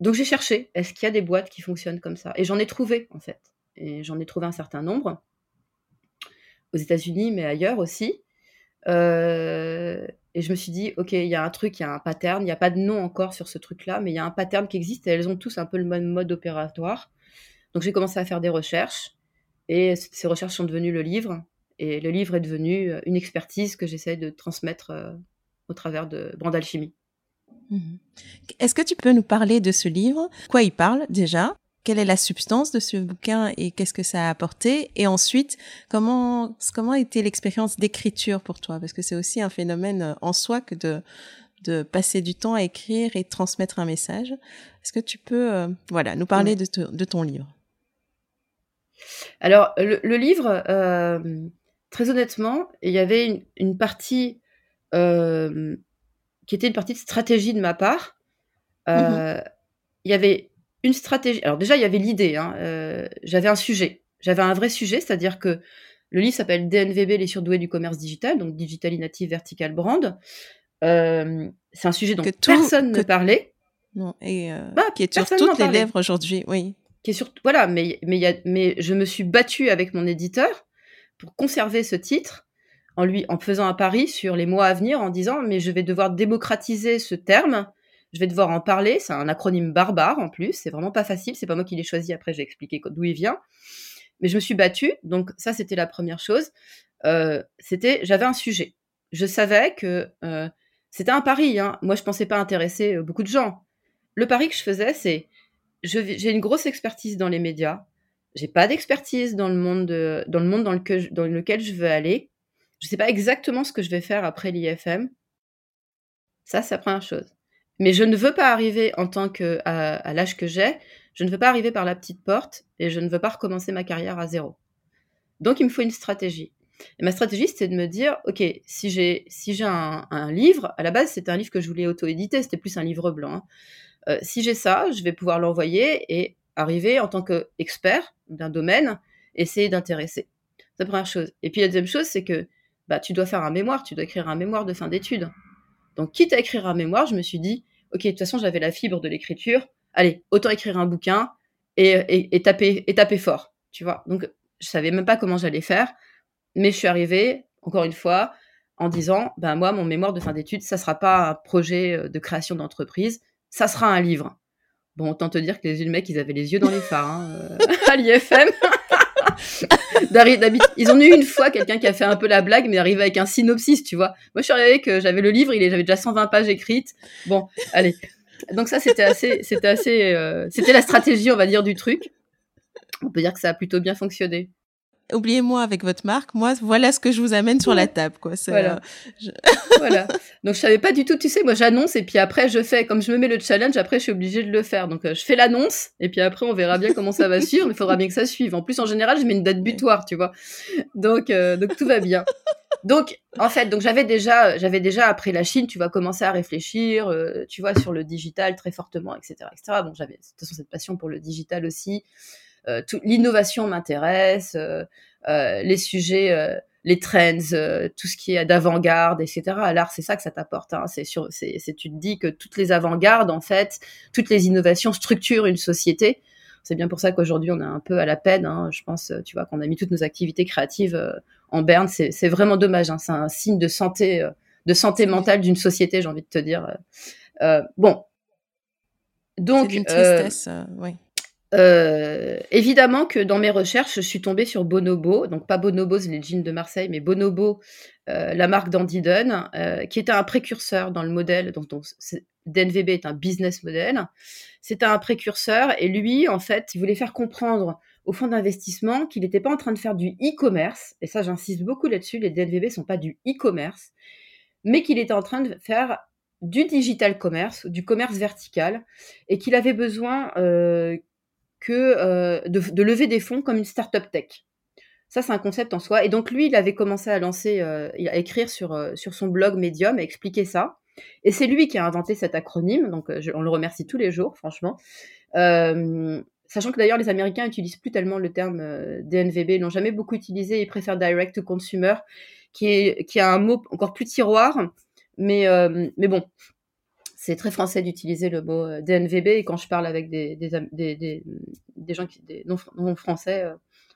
Donc j'ai cherché, est-ce qu'il y a des boîtes qui fonctionnent comme ça? Et j'en ai trouvé en fait, et j'en ai trouvé un certain nombre aux États-Unis, mais ailleurs aussi. Euh, et je me suis dit, ok, il y a un truc, il y a un pattern, il n'y a pas de nom encore sur ce truc-là, mais il y a un pattern qui existe et elles ont tous un peu le même mode opératoire. Donc j'ai commencé à faire des recherches et ces recherches sont devenues le livre. Et le livre est devenu euh, une expertise que j'essaie de transmettre euh, au travers de Brandalchimie. Mmh Est-ce que tu peux nous parler de ce livre? Quoi il parle déjà? Quelle est la substance de ce bouquin et qu'est-ce que ça a apporté? Et ensuite, comment comment a été l'expérience d'écriture pour toi? Parce que c'est aussi un phénomène euh, en soi que de de passer du temps à écrire et transmettre un message. Est-ce que tu peux euh, voilà nous parler de, de ton livre? Alors, le, livre, très honnêtement, il y avait une, partie qui était une partie de stratégie de ma part. Mmh il y avait une stratégie. Alors déjà, il y avait l'idée. Hein, j'avais un sujet. J'avais un vrai sujet, c'est-à-dire que le livre s'appelle DNVB, les surdoués du commerce digital, donc Digital Native Vertical Brand. Euh, c'est un sujet dont personne ne parlait. Non, et euh, bah, qui est sur toutes les lèvres aujourd'hui, oui. Voilà, mais, mais, y a, mais je me suis battue avec mon éditeur pour conserver ce titre en lui en faisant un pari sur les mois à venir en disant mais je vais devoir démocratiser ce terme je vais devoir en parler c'est un acronyme barbare en plus c'est vraiment pas facile c'est pas moi qui l'ai choisi après j'ai expliqué d'où il vient mais je me suis battue, donc ça c'était la première chose. Euh, c'était, j'avais un sujet. Je savais que euh, c'était un pari. Hein. Moi, je pensais pas intéresser euh, beaucoup de gens. Le pari que je faisais, c'est, j'ai une grosse expertise dans les médias. J'ai pas d'expertise dans le monde, dans le monde dans lequel, je, veux aller. Je sais pas exactement ce que je vais faire après l'IFM. Ça, c'est la première chose. Mais je ne veux pas arriver en tant que à l'âge que j'ai je ne veux pas arriver par la petite porte et je ne veux pas recommencer ma carrière à zéro. Donc, il me faut une stratégie. Et ma stratégie, c'était de me dire, OK, si j'ai si j'ai un, livre, à la base, c'était un livre que je voulais auto-éditer, c'était plus un livre blanc. Hein. Euh, si j'ai ça, je vais pouvoir l'envoyer et arriver en tant qu'expert d'un domaine, essayer d'intéresser. C'est la première chose. Et puis la deuxième chose, c'est que bah, tu dois faire un mémoire, tu dois écrire un mémoire de fin d'études. Donc, quitte à écrire un mémoire, je me suis dit, OK, de toute façon, j'avais la fibre de l'écriture, allez, autant écrire un bouquin et, taper, et taper fort, tu vois. Donc, je savais même pas comment j'allais faire, mais je suis arrivée, encore une fois, en disant, ben moi, mon mémoire de fin d'études, ça sera pas un projet euh, de création d'entreprise, ça sera un livre. Bon, autant te dire que les mecs, ils avaient les yeux dans les phares hein, euh, à l'IFM. ils ont eu une fois quelqu'un qui a fait un peu la blague, mais arrivé avec un synopsis, tu vois. Moi, je suis arrivée que j'avais le livre, il j'avais déjà 120 pages écrites. Bon, allez, donc ça, c'était assez, c'était assez, euh, c'était la stratégie, on va dire, du truc. On peut dire que ça a plutôt bien fonctionné. Oubliez-moi avec votre marque. Moi, voilà ce que je vous amène sur la table, quoi. Voilà. Euh, voilà. Donc je savais pas du tout. Tu sais, moi j'annonce et puis après je fais. Comme je me mets le challenge, après je suis obligée de le faire. Donc euh, je fais l'annonce et puis après on verra bien comment ça va suivre. Mais il faudra bien que ça suive. En plus, en général, je mets une date butoir, tu vois. Donc donc tout va bien. Donc, en fait, donc j'avais déjà, j'avais déjà après la Chine, tu vas commencer à réfléchir, euh, tu vois, sur le digital très fortement, etc., etc. Bon, j'avais de toute façon cette passion pour le digital aussi. Euh, l'innovation m'intéresse, euh, les sujets, les trends, tout ce qui est d'avant-garde, etc. L'art, c'est ça que ça t'apporte. Hein. C'est sur, c'est, tu te dis que toutes les avant-gardes, en fait, toutes les innovations structurent une société. C'est bien pour ça qu'aujourd'hui on est un peu à la peine. Hein. Je pense, tu vois, qu'on a mis toutes nos activités créatives en berne. C'est vraiment dommage. Hein. C'est un signe de santé, euh, de santé mentale d'une société, j'ai envie de te dire. Euh, euh, bon. Donc. une tristesse, oui. Évidemment que dans mes recherches, je suis tombée sur Bonobo, donc pas Bonobo, les jeans de Marseille, mais Bonobo, la marque d'Andy Dunn, qui était un précurseur dans le modèle, dont DNVB est un business model. C'était un précurseur et lui, en fait, il voulait faire comprendre au fonds d'investissement qu'il n'était pas en train de faire du e-commerce, et ça j'insiste beaucoup là-dessus, les DNVB sont pas du e-commerce, mais qu'il était en train de faire du digital commerce, du commerce vertical, et qu'il avait besoin euh, que euh, de, lever des fonds comme une startup tech. Ça, c'est un concept en soi. Et donc, lui, il avait commencé à lancer, euh, à écrire sur, sur son blog Medium, à expliquer ça. Et c'est lui qui a inventé cet acronyme, donc on le remercie tous les jours, franchement. Sachant que d'ailleurs, les Américains n'utilisent plus tellement le terme euh, DNVB, ils l'ont jamais beaucoup utilisé, ils préfèrent Direct to Consumer, qui, est, qui a un mot encore plus tiroir, mais, euh, mais bon, c'est très français d'utiliser le mot euh, DNVB, et quand je parle avec des, des, des, des, gens qui, des non, français,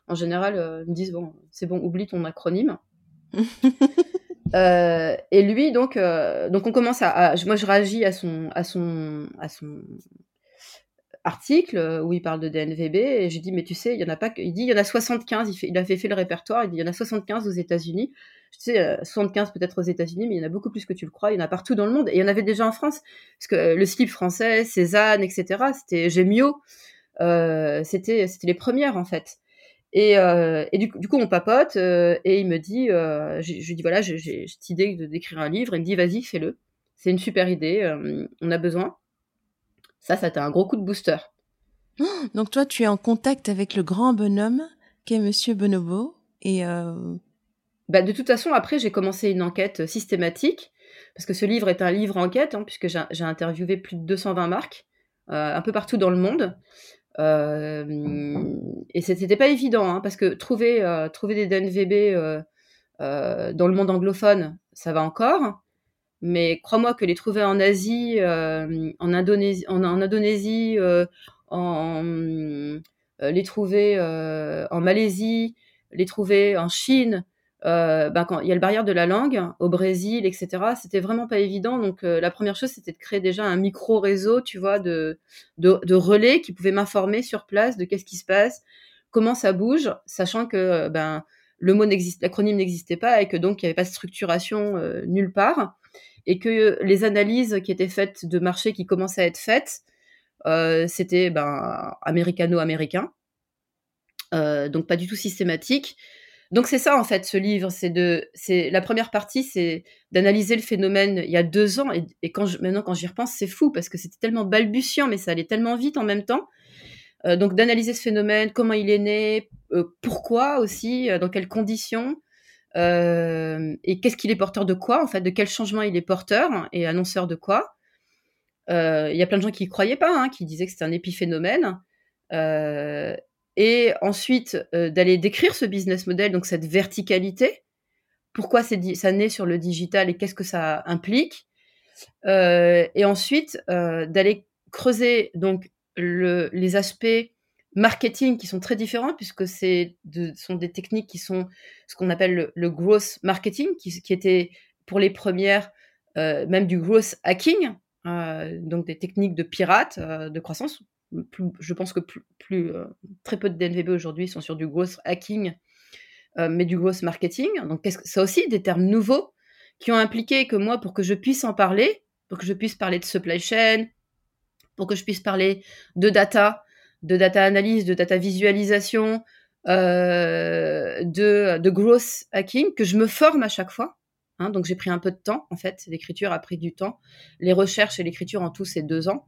en général, ils me disent, bon, c'est bon, oublie ton acronyme. et lui, donc, donc on commence à, à, moi je réagis à son, à son, à son, article euh, où il parle de DNVB et j'ai dit mais tu sais il y en a pas il dit il y en a 75 il, fait, il avait fait le répertoire il dit il y en a 75 aux États-Unis je sais 75 peut-être aux États-Unis mais il y en a beaucoup plus que tu le crois il y en a partout dans le monde et il y en avait déjà en France parce que euh, le slip français Cézanne etc c'était Gémio euh, c'était c'était les premières en fait et, et du, coup, on papote et il me dit, je, lui dis voilà, j'ai cette idée de d'écrire un livre. Il me dit vas-y, fais-le. C'est une super idée. on a besoin. Ça, ça t'a un gros coup de booster. Donc toi, tu es en contact avec le grand bonhomme qu'est Monsieur Bonobo et bah, de toute façon, après, j'ai commencé une enquête systématique, parce que ce livre est un livre enquête, hein, puisque j'ai interviewé plus de 220 marques, un peu partout dans le monde. Euh, et c'était pas évident, hein, parce que trouver, euh, trouver des DNVB euh, dans le monde anglophone, ça va encore. Mais crois-moi que les trouver en Asie, en Indonésie, en, Indonésie, en, les trouver en Malaisie, les trouver en Chine, euh, ben, quand il y a le barrière de la langue au Brésil, etc. C'était vraiment pas évident. Donc euh, la première chose, c'était de créer déjà un micro réseau, tu vois, de, de, relais qui pouvaient m'informer sur place de qu'est-ce qui se passe, comment ça bouge, sachant que ben le mot n'existe, l'acronyme n'existait pas et que donc il n'y avait pas de structuration euh, nulle part et que les analyses qui étaient faites de marché qui commençaient à être faites, c'était ben américano-américain, donc pas du tout systématique donc c'est ça en fait ce livre, c'est de, c'est la première partie, c'est d'analyser le phénomène il y a deux ans et, quand je, maintenant quand j'y repense, c'est fou parce que c'était tellement balbutiant, mais ça allait tellement vite en même temps. Euh, donc d'analyser ce phénomène, comment il est né, euh, pourquoi aussi, euh, dans quelles conditions, et qu'est-ce qu'il est porteur de quoi en fait, de quel changement il est porteur et annonceur de quoi. Il y a plein de gens qui y croyaient pas, hein, qui disaient que c'était un épiphénomène et ensuite euh, d'aller décrire ce business model, donc cette verticalité, pourquoi ça naît sur le digital et qu'est-ce que ça implique, euh, et ensuite euh, d'aller creuser donc les aspects marketing qui sont très différents puisque c'est de, sont des techniques qui sont ce qu'on appelle le, growth marketing qui, qui, était pour les premières même du growth hacking donc des techniques de pirates de croissance je pense que plus, euh, très peu de DNVB aujourd'hui sont sur du growth hacking, euh, mais du growth marketing. Donc, c'est aussi des termes nouveaux qui ont impliqué que moi, pour que je puisse en parler, pour que je puisse parler de supply chain, pour que je puisse parler de data, de data analyse, de data visualisation, euh, de, de growth hacking, que je me forme à chaque fois. Hein. donc j'ai pris un peu de temps, en fait, l'écriture a pris du temps. Les recherches et l'écriture en tout, c'est deux ans.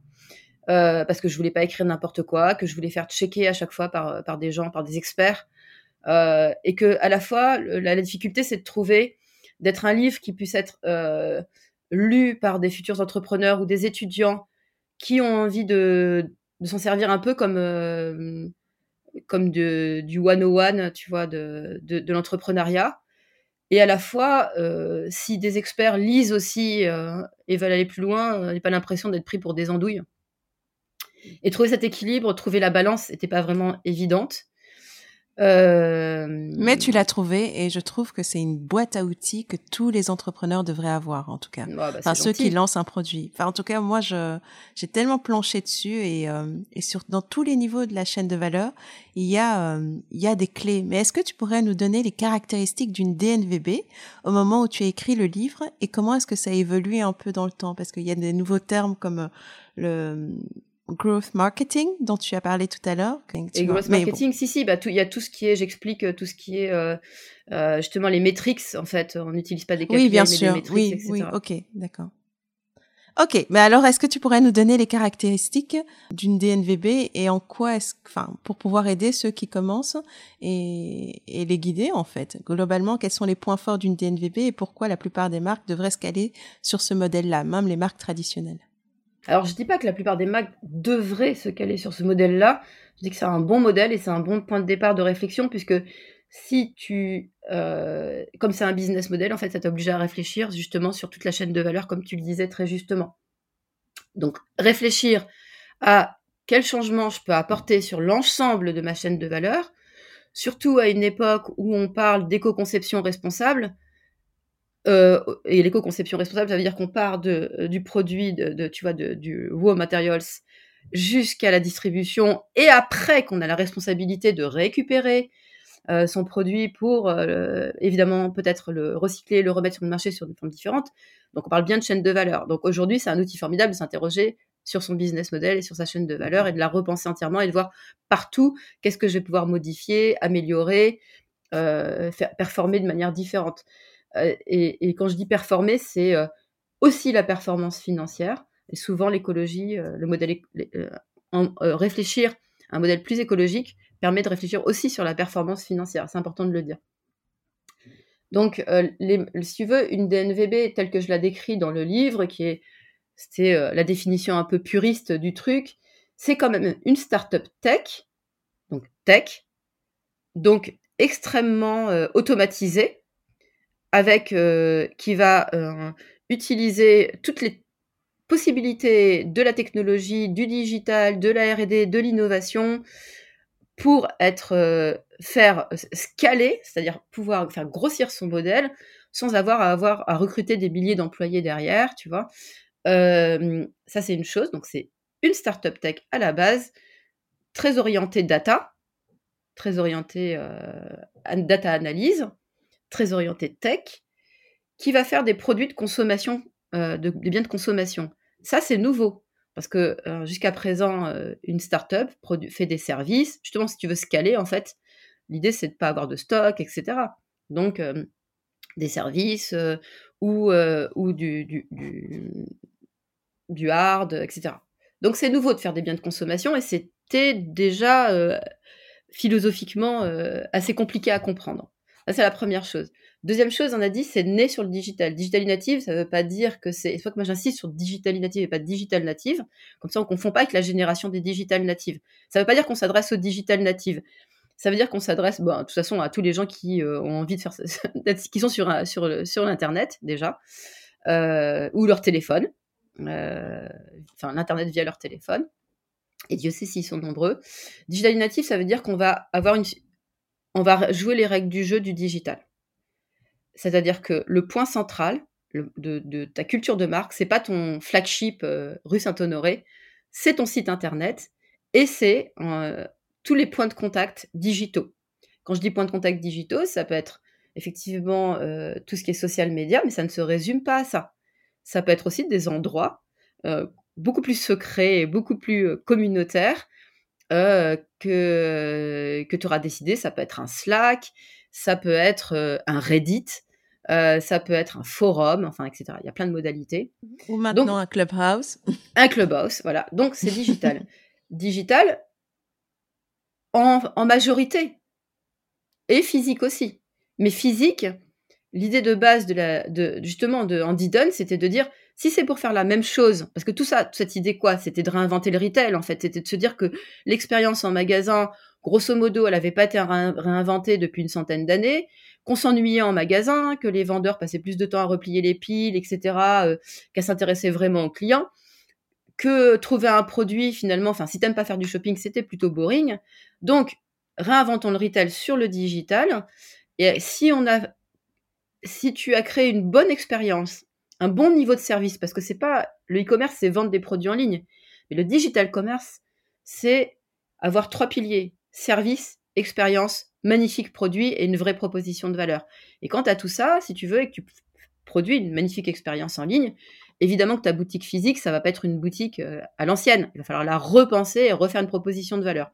Euh, parce que je voulais pas écrire n'importe quoi, que je voulais faire checker à chaque fois par, par des gens, par des experts, euh, et que à la fois la, difficulté c'est de trouver d'être un livre qui puisse être euh, lu par des futurs entrepreneurs ou des étudiants qui ont envie de, de s'en servir un peu comme comme de, du one tu vois, de, de, l'entrepreneuriat. Et à la fois, si des experts lisent aussi et veulent aller plus loin, n'aient pas l'impression d'être pris pour des andouilles. Et trouver cet équilibre, trouver la balance, n'était pas vraiment évidente. Euh, Mais tu l'as trouvé et je trouve que c'est une boîte à outils que tous les entrepreneurs devraient avoir en tout cas. Bah, enfin ceux qui lancent un produit. Enfin en tout cas moi je j'ai tellement planché dessus et euh, et sur dans tous les niveaux de la chaîne de valeur il y a euh, il y a des clés. Mais est-ce que tu pourrais nous donner les caractéristiques d'une DNVB au moment où tu as écrit le livre et comment est-ce que ça a évolué un peu dans le temps? Parce qu'il y a des nouveaux termes comme le growth marketing dont tu as parlé tout à l'heure. Et growth marketing, si, si, bah, il y a tout ce qui est, j'explique euh, tout ce qui est euh, euh, justement les métriques, en fait. On n'utilise pas des KPI, oui, bien sûr. oui, Oui, ok, d'accord. Ok, mais alors est-ce que tu pourrais nous donner les caractéristiques d'une DNVB et en quoi est-ce, enfin, pour pouvoir aider ceux qui commencent et, et les guider en fait? Globalement, quels sont les points forts d'une DNVB et pourquoi la plupart des marques devraient se caler sur ce modèle-là, même les marques traditionnelles? Alors, je dis pas que la plupart des marques devraient se caler sur ce modèle-là. Je dis que c'est un bon modèle et c'est un bon point de départ de réflexion puisque si tu, euh, comme c'est un business model, en fait, ça t'oblige à réfléchir justement sur toute la chaîne de valeur, comme tu le disais très justement. Donc, réfléchir à quel changement je peux apporter sur l'ensemble de ma chaîne de valeur, surtout à une époque où on parle d'éco-conception responsable, euh, et l'éco-conception responsable, ça veut dire qu'on part de, euh, du produit, de, tu vois, du raw materials jusqu'à la distribution, et après qu'on a la responsabilité de récupérer euh, son produit pour, évidemment, peut-être le recycler, le remettre sur le marché sur des formes différentes. Donc, on parle bien de chaîne de valeur. Donc, aujourd'hui, c'est un outil formidable de s'interroger sur son business model et sur sa chaîne de valeur et de la repenser entièrement et de voir partout qu'est-ce que je vais pouvoir modifier, améliorer, faire performer de manière différente. Euh, et, quand je dis performer, c'est euh, aussi la performance financière. Et souvent, l'écologie, euh, le modèle, réfléchir à un modèle plus écologique permet de réfléchir aussi sur la performance financière. C'est important de le dire. Donc, si tu veux, une DNVB telle que je la décris dans le livre, qui est c'était la définition un peu puriste du truc, c'est quand même une startup tech, donc tech, donc extrêmement automatisée, avec qui va utiliser toutes les possibilités de la technologie, du digital, de la R&D, de l'innovation, pour être euh, faire euh, scaler, c'est-à-dire pouvoir faire grossir son modèle sans avoir à avoir à recruter des milliers d'employés derrière, tu vois. Euh, ça c'est une chose, donc c'est une startup tech à la base, très orientée data, très orientée data analyse, très orientée tech, qui va faire des produits de consommation, des biens de consommation. Ça c'est nouveau. Parce que euh, jusqu'à présent, euh, une startup fait des services. Justement, si tu veux scaler, en fait, l'idée, c'est de ne pas avoir de stock, etc. Donc, euh, des services ou, du, hard, etc. Donc, c'est nouveau de faire des biens de consommation et c'était déjà philosophiquement assez compliqué à comprendre. C'est la première chose. Deuxième chose, on a dit, c'est né sur le digital. Digital native, ça ne veut pas dire que c'est. Il faut que moi j'insiste sur digital native et pas digital native. Comme ça, on ne confond pas avec la génération des digital natives. Ça ne veut pas dire qu'on s'adresse aux digital natives. Ça veut dire qu'on s'adresse, bon, de toute façon, à tous les gens qui euh, ont envie de faire, qui sont sur sur sur l'internet déjà, euh, ou leur téléphone, euh, enfin l'internet via leur téléphone. Et Dieu sait s'ils sont nombreux. Digital native, ça veut dire qu'on va avoir une, on va jouer les règles du jeu du digital. C'est-à-dire que le point central de, ta culture de marque, c'est pas ton flagship euh, rue Saint-Honoré, c'est ton site internet et c'est euh, tous les points de contact digitaux. Quand je dis points de contact digitaux, ça peut être effectivement euh, tout ce qui est social media, mais ça ne se résume pas à ça. Ça peut être aussi des endroits beaucoup plus secrets et beaucoup plus communautaires que, que tu auras décidé. Ça peut être un Slack, ça peut être un Reddit, ça peut être un forum, enfin, etc. Il y a plein de modalités. Ou maintenant un clubhouse. Un clubhouse, voilà. Donc, c'est digital. digital en, en, majorité. Et physique aussi. Mais physique, l'idée de base de la, de, justement de Andy Dunn, c'était de dire si c'est pour faire la même chose, parce que tout ça, cette idée quoi, c'était de réinventer le retail en fait, c'était de se dire que l'expérience en magasin, grosso modo, elle n'avait pas été réinventée depuis une centaine d'années, qu'on s'ennuyait en magasin, que les vendeurs passaient plus de temps à replier les piles, etc., euh, qu'à s'intéresser vraiment aux clients, que trouver un produit finalement, enfin si t'aimes pas faire du shopping, c'était plutôt boring. Donc réinventons le retail sur le digital. Et si on a, si tu as créé une bonne expérience, un bon niveau de service, parce que c'est pas le e-commerce, c'est vendre des produits en ligne, mais le digital commerce, c'est avoir trois piliers service, expérience, magnifique produit et une vraie proposition de valeur. Et quant à tout ça, si tu veux et que tu produis une magnifique expérience en ligne, évidemment que ta boutique physique, ça va pas être une boutique euh, à l'ancienne. Il va falloir la repenser et refaire une proposition de valeur.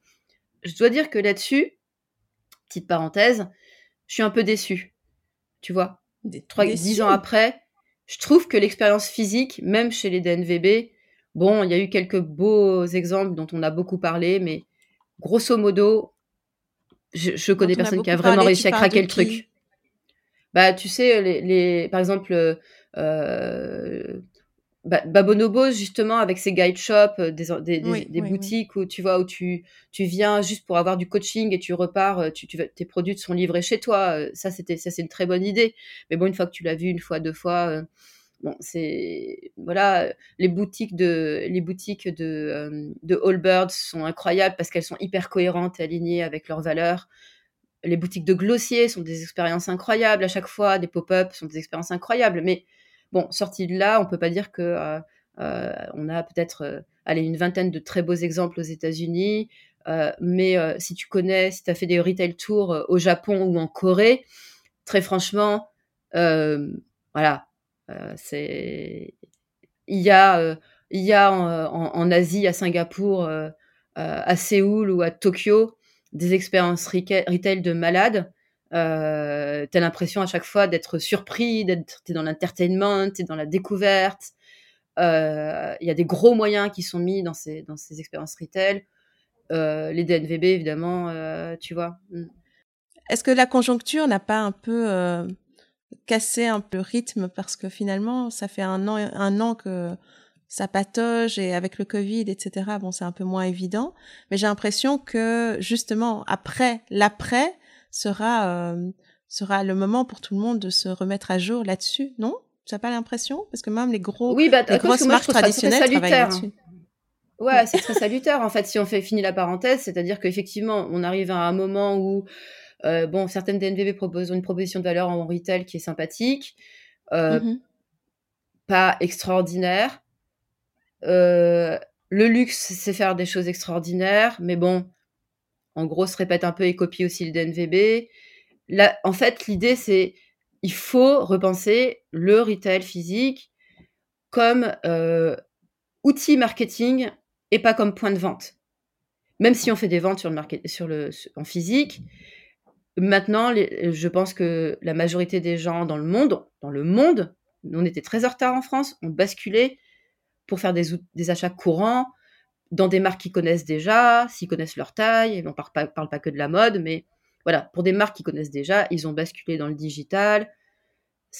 Je dois dire que là-dessus, petite parenthèse, je suis un peu déçue. Tu vois, trois, dix ans après, je trouve que l'expérience physique, même chez les DNVB, bon, il y a eu quelques beaux exemples dont on a beaucoup parlé, mais grosso modo, je, connais personne qui a vraiment réussi à craquer le truc. Bah, tu sais, les, par exemple, euh, bah, Babonobo, justement, avec ses guide shops, euh, des, des, boutiques où tu vois, où tu, tu viens juste pour avoir du coaching et tu repars, euh, tu, tu, tes produits sont livrés chez toi. Ça, c'était, ça, c'est une très bonne idée. Mais bon, une fois que tu l'as vu une fois, deux fois, Bon, c'est voilà, les boutiques de les boutiques de euh, de Allbirds sont incroyables parce qu'elles sont hyper cohérentes et alignées avec leurs valeurs. Les boutiques de Glossier sont des expériences incroyables à chaque fois, des pop-up sont des expériences incroyables. Mais bon, sorti de là, on peut pas dire que euh, euh, on a peut-être allez une vingtaine de très beaux exemples aux États-Unis. mais si tu connais, si tu as fait des retail tours au Japon ou en Corée, très franchement, voilà, euh, c'est il y a euh, il y a en, Asie, à Singapour, euh, à Séoul ou à Tokyo, des expériences retail de malades. Euh, t'as l'impression à chaque fois d'être surpris, d'être dans l'entertainment, t'es dans la découverte. Il y a des gros moyens qui sont mis dans ces, dans ces expériences retail. les DNVB, évidemment, tu vois. Mm. Est-ce que la conjoncture n'a pas un peu cassé un peu le rythme? Parce que finalement, ça fait un an, un an que ça patauge et avec le Covid, etc. Bon, c'est un peu moins évident, mais j'ai l'impression que justement après, l'après sera sera le moment pour tout le monde de se remettre à jour là-dessus, non? Tu n'as pas l'impression? Parce que même les gros, oui, bah, les grosses marques traditionnelles travaillent là-dessus. Ouais, c'est très salutaire en fait si on fait fini la parenthèse, c'est-à-dire qu'effectivement on arrive à un moment où euh, bon certaines DNVB proposent une proposition de valeur en retail qui est sympathique, euh, mmh pas extraordinaire. Euh, le luxe c'est faire des choses extraordinaires, mais bon en gros se répète un peu et copie aussi le DNVB. Là, en fait l'idée c'est il faut repenser le retail physique comme outil marketing et pas comme point de vente. Même si on fait des ventes sur le market, sur le, en physique, maintenant, je pense que la majorité des gens dans le monde, dans le monde, on était très en retard en France, ont basculé pour faire des achats courants dans des marques qu'ils connaissent déjà, s'ils connaissent leur taille, on ne parle pas, parle pas que de la mode, mais voilà, pour des marques qu'ils connaissent déjà, ils ont basculé dans le digital,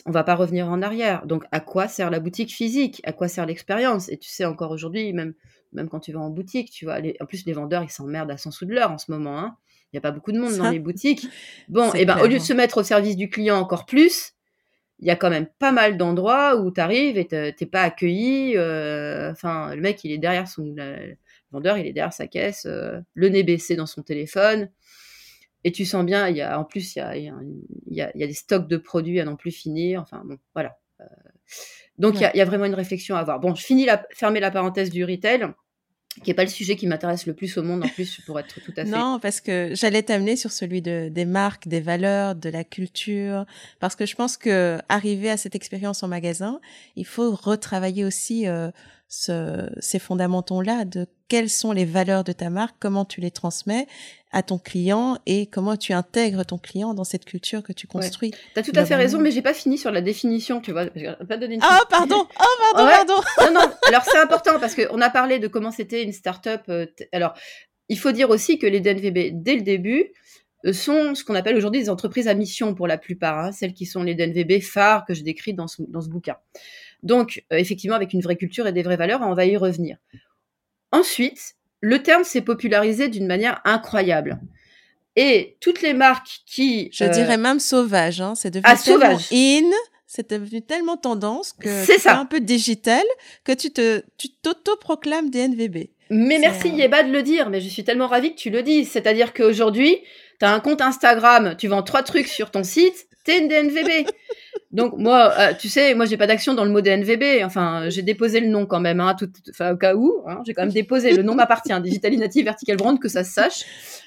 on va pas revenir en arrière. Donc, à quoi sert la boutique physique? À quoi sert l'expérience? Et tu sais, encore aujourd'hui, même, même quand tu vas en boutique, tu vois, en plus, les vendeurs, ils s'emmerdent à 100 sous de l'heure en ce moment. Hein. Il n'y a pas beaucoup de monde dans les boutiques. Bon, et eh ben, au lieu de se mettre au service du client encore plus, il y a quand même pas mal d'endroits où tu arrives et t'es pas accueilli. Euh, enfin, le mec, il est derrière son. Le vendeur, il est derrière sa caisse, euh, le nez baissé dans son téléphone. Et tu sens bien, il y a, en plus, il y a, il y a, il y a des stocks de produits à non plus finir. Enfin, bon, voilà. Euh, donc, il, y a, il y, a, vraiment une réflexion à avoir. Bon, je finis la, fermer la parenthèse du retail qui n'est pas le sujet qui m'intéresse le plus au monde en plus pour être tout à fait. Non, parce que j'allais t'amener sur celui de, des marques, des valeurs, de la culture, parce que je pense que arriver à cette expérience en magasin, il faut retravailler aussi euh, ce, ces fondamentaux-là de quelles sont les valeurs de ta marque, comment tu les transmets à ton client et comment tu intègres ton client dans cette culture que tu construis. Tu as tout à fait raison, mais j'ai pas fini sur la définition, tu vois. Pas donné oh, pardon, oh, pardon, pardon. non, non, alors c'est important parce qu'on a parlé de comment c'était une start-up. Euh, alors, il faut dire aussi que les DNVB, dès le début, euh, sont ce qu'on appelle aujourd'hui des entreprises à mission pour la plupart, hein, celles qui sont les DNVB phares que je décris dans ce, dans ce bouquin. Donc, euh, effectivement, avec une vraie culture et des vraies valeurs, on va y revenir. Ensuite, le terme s'est popularisé d'une manière incroyable. Et toutes les marques qui... Je dirais euh, même sauvage, hein, c'est devenu ah, tellement in, c'est devenu tellement tendance que c'est un peu digital que tu te tu t'auto-proclames DNVB. Mais merci Yeba de le dire, mais je suis tellement ravie que tu le dises. C'est-à-dire qu'aujourd'hui, tu as un compte Instagram, tu vends trois trucs sur ton site, t'es une DNVB. Donc moi, euh, tu sais, moi j'ai pas d'action dans le mot DNVB. Enfin, j'ai déposé le nom quand même, hein, tout, enfin, au cas où. Hein, j'ai quand même déposé. Le nom m'appartient. Digital Native Vertical Brand, que ça se sache.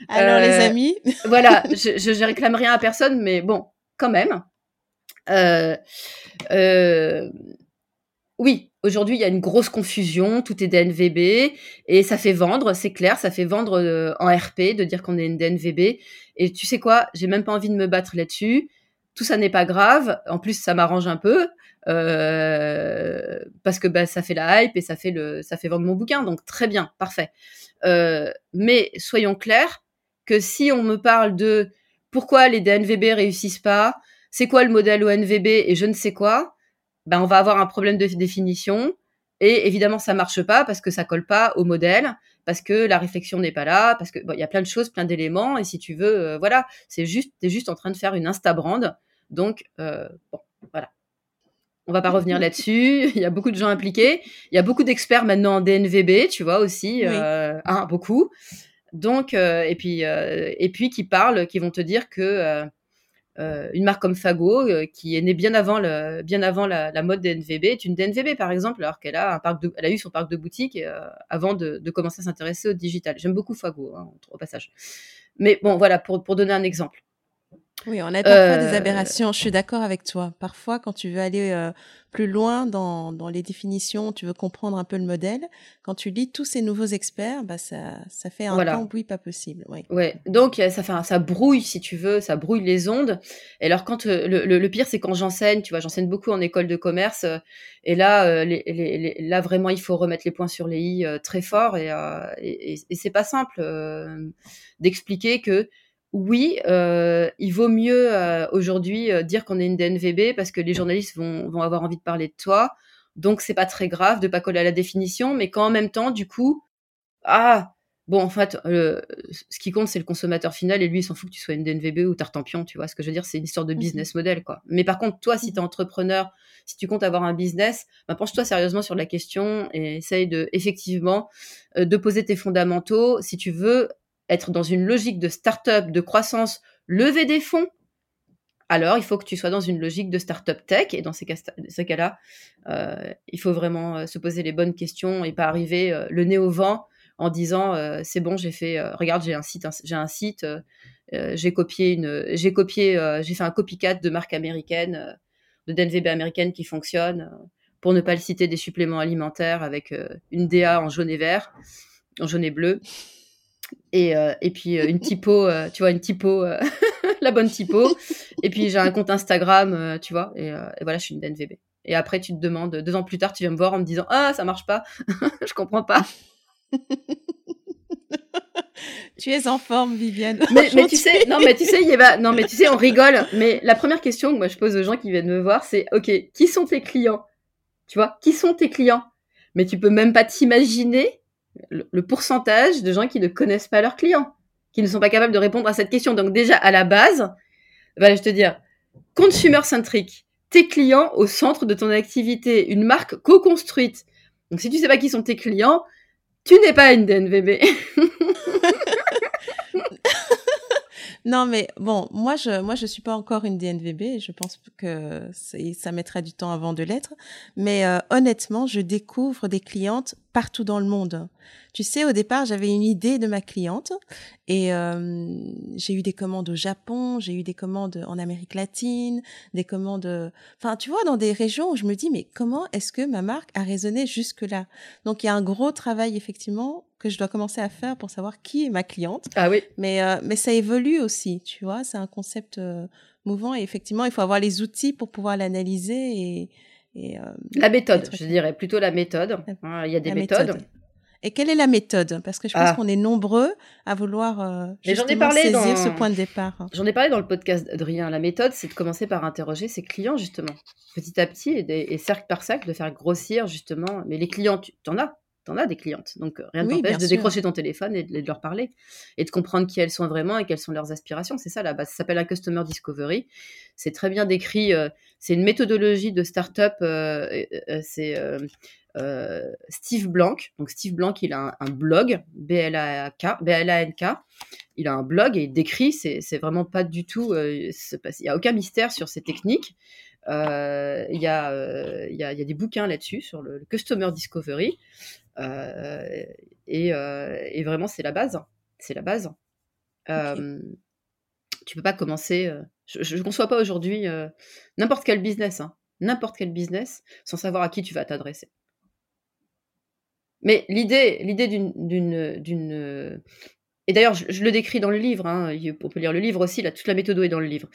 Alors les euh, amis. voilà, je, je, réclame rien à personne, mais bon, quand même. Euh, oui, aujourd'hui il y a une grosse confusion. Tout est DNVB et ça fait vendre, c'est clair, ça fait vendre en RP de dire qu'on est une DNVB. Et tu sais quoi, j'ai même pas envie de me battre là-dessus tout ça n'est pas grave. En plus, ça m'arrange un peu euh, parce que bah, ça fait la hype et ça fait le, ça fait vendre mon bouquin. Donc très bien, parfait. Euh, mais soyons clairs que si on me parle de pourquoi les DNVB réussissent pas, c'est quoi le modèle ONVB et je ne sais quoi, ben on va avoir un problème de définition. Et évidemment, ça marche pas parce que ça colle pas au modèle, parce que la réflexion n'est pas là, parce que il y a plein de choses, plein d'éléments. Et si tu veux, euh, voilà, c'est juste, juste en train de faire une Instabrand donc, euh, bon, voilà. On va pas revenir là-dessus. Il y a beaucoup de gens impliqués. Il y a beaucoup d'experts maintenant en DNVB, tu vois aussi, euh, hein, beaucoup. Donc, euh, et puis, et puis qui parlent, qui vont te dire que une marque comme Fago, qui est née bien avant, le, bien avant la, mode DNVB, est une DNVB par exemple, alors qu'elle a un parc elle a eu son parc de boutiques avant de, commencer à s'intéresser au digital. J'aime beaucoup Fago, hein, au passage. Mais bon, voilà, pour, pour donner un exemple. Oui, on a parfois des aberrations. Je suis d'accord avec toi. Parfois, quand tu veux aller plus loin dans, dans les définitions, tu veux comprendre un peu le modèle, quand tu lis tous ces nouveaux experts, bah ça, ça fait un voilà. oui pas possible. Oui. Ouais. Donc ça fait ça brouille si tu veux, ça brouille les ondes. Et alors quand le, le, le pire c'est quand j'enseigne, tu vois, j'enseigne beaucoup en école de commerce et là les, les, là vraiment il faut remettre les points sur les i très fort et, et, et c'est pas simple d'expliquer que oui, euh, il vaut mieux euh, aujourd'hui euh, dire qu'on est une DNVB parce que les journalistes vont, vont avoir envie de parler de toi. Donc c'est pas très grave de pas coller à la définition, mais quand en même temps, du coup, ah bon, en fait, ce qui compte c'est le consommateur final et lui il s'en fout que tu sois une DNVB ou Tartampion, tu vois. Ce que je veux dire, c'est une histoire de mmh business model quoi. Mais par contre, toi, si mmh tu es entrepreneur, si tu comptes avoir un business, bah, penche-toi sérieusement sur la question et essaye de effectivement de poser tes fondamentaux. Si tu veux être dans une logique de start-up, de croissance, lever des fonds, alors il faut que tu sois dans une logique de start-up tech. Et dans ces, cas-là, euh, il faut vraiment euh, se poser les bonnes questions et pas arriver euh, le nez au vent en disant c'est bon, j'ai fait, regarde, j'ai un site, j'ai un site, j'ai copié une, j'ai copié, j'ai fait un copycat de marque américaine, de DNVB américaine qui fonctionne. pour ne pas le citer, des suppléments alimentaires avec une DA en jaune et vert, en jaune et bleu et, euh, et puis euh, une typo, euh, tu vois, une typo, la bonne typo. Et puis j'ai un compte Instagram, tu vois, et, et, voilà, je suis une DNVB. Et après, tu te demandes, deux ans plus tard, tu viens me voir en me disant Ah, ça marche pas, je comprends pas. tu es en forme, Viviane. Mais, mais tu sais, non, mais tu sais, non, mais tu sais, on rigole. Mais la première question que moi je pose aux gens qui viennent me voir, c'est Ok, qui sont tes clients? Tu vois, qui sont tes clients? Mais tu peux même pas t'imaginer le, pourcentage de gens qui ne connaissent pas leurs clients, qui ne sont pas capables de répondre à cette question. Donc déjà, à la base, bah, je te dire, consumer centrique, tes clients au centre de ton activité, une marque co-construite. Donc si tu sais pas qui sont tes clients, tu n'es pas une DNVB. Non, mais bon, moi, je moi, je suis pas encore une DNVB. Je pense que ça mettra du temps avant de l'être. Mais euh, honnêtement, je découvre des clientes partout dans le monde. Tu sais, au départ, j'avais une idée de ma cliente et euh, j'ai eu des commandes au Japon, j'ai eu des commandes en Amérique latine, des commandes, enfin, tu vois, dans des régions où je me dis, mais comment est-ce que ma marque a résonné jusque-là? Donc, il y a un gros travail, effectivement, que je dois commencer à faire pour savoir qui est ma cliente. Ah oui. Mais, euh, mais ça évolue aussi, tu vois, c'est un concept euh, mouvant et effectivement, il faut avoir les outils pour pouvoir l'analyser et, et la méthode, je dirais plutôt la méthode. Hein, il y a des méthodes. Et quelle est la méthode? Parce que je pense ah. qu'on est nombreux à vouloir euh, ai parlé saisir dans... ce point de départ. J'en ai parlé dans le podcast d'Adrien. La méthode, c'est de commencer par interroger ses clients, justement. Petit à petit, et, cercle par cercle, de faire grossir, justement. Mais les clients, tu en as? T'en as des clientes. Donc, rien ne t'empêche de décrocher ton téléphone et de, leur parler. Et de comprendre qui elles sont vraiment et quelles sont leurs aspirations. C'est ça, la base. Ça s'appelle un Customer Discovery. C'est très bien décrit. Euh, c'est une méthodologie de start-up. Euh, c'est euh, Steve Blank. Donc Steve Blank, il a un, blog, B-L-A-N-K. Il a un blog et il décrit, c'est vraiment pas du tout, euh, il n'y a aucun mystère sur ces techniques. Euh, il y, a, y, a, des bouquins là-dessus, sur le, Customer Discovery. Et, vraiment, c'est la base. C'est la base. tu peux pas commencer. je ne conçois pas aujourd'hui n'importe quel business, hein, n'importe quel business, sans savoir à qui tu vas t'adresser. Mais l'idée, l'idée d'une, d'une, et d'ailleurs, je, le décris dans le livre. Hein, on peut lire le livre aussi. Là, toute la méthode est dans le livre.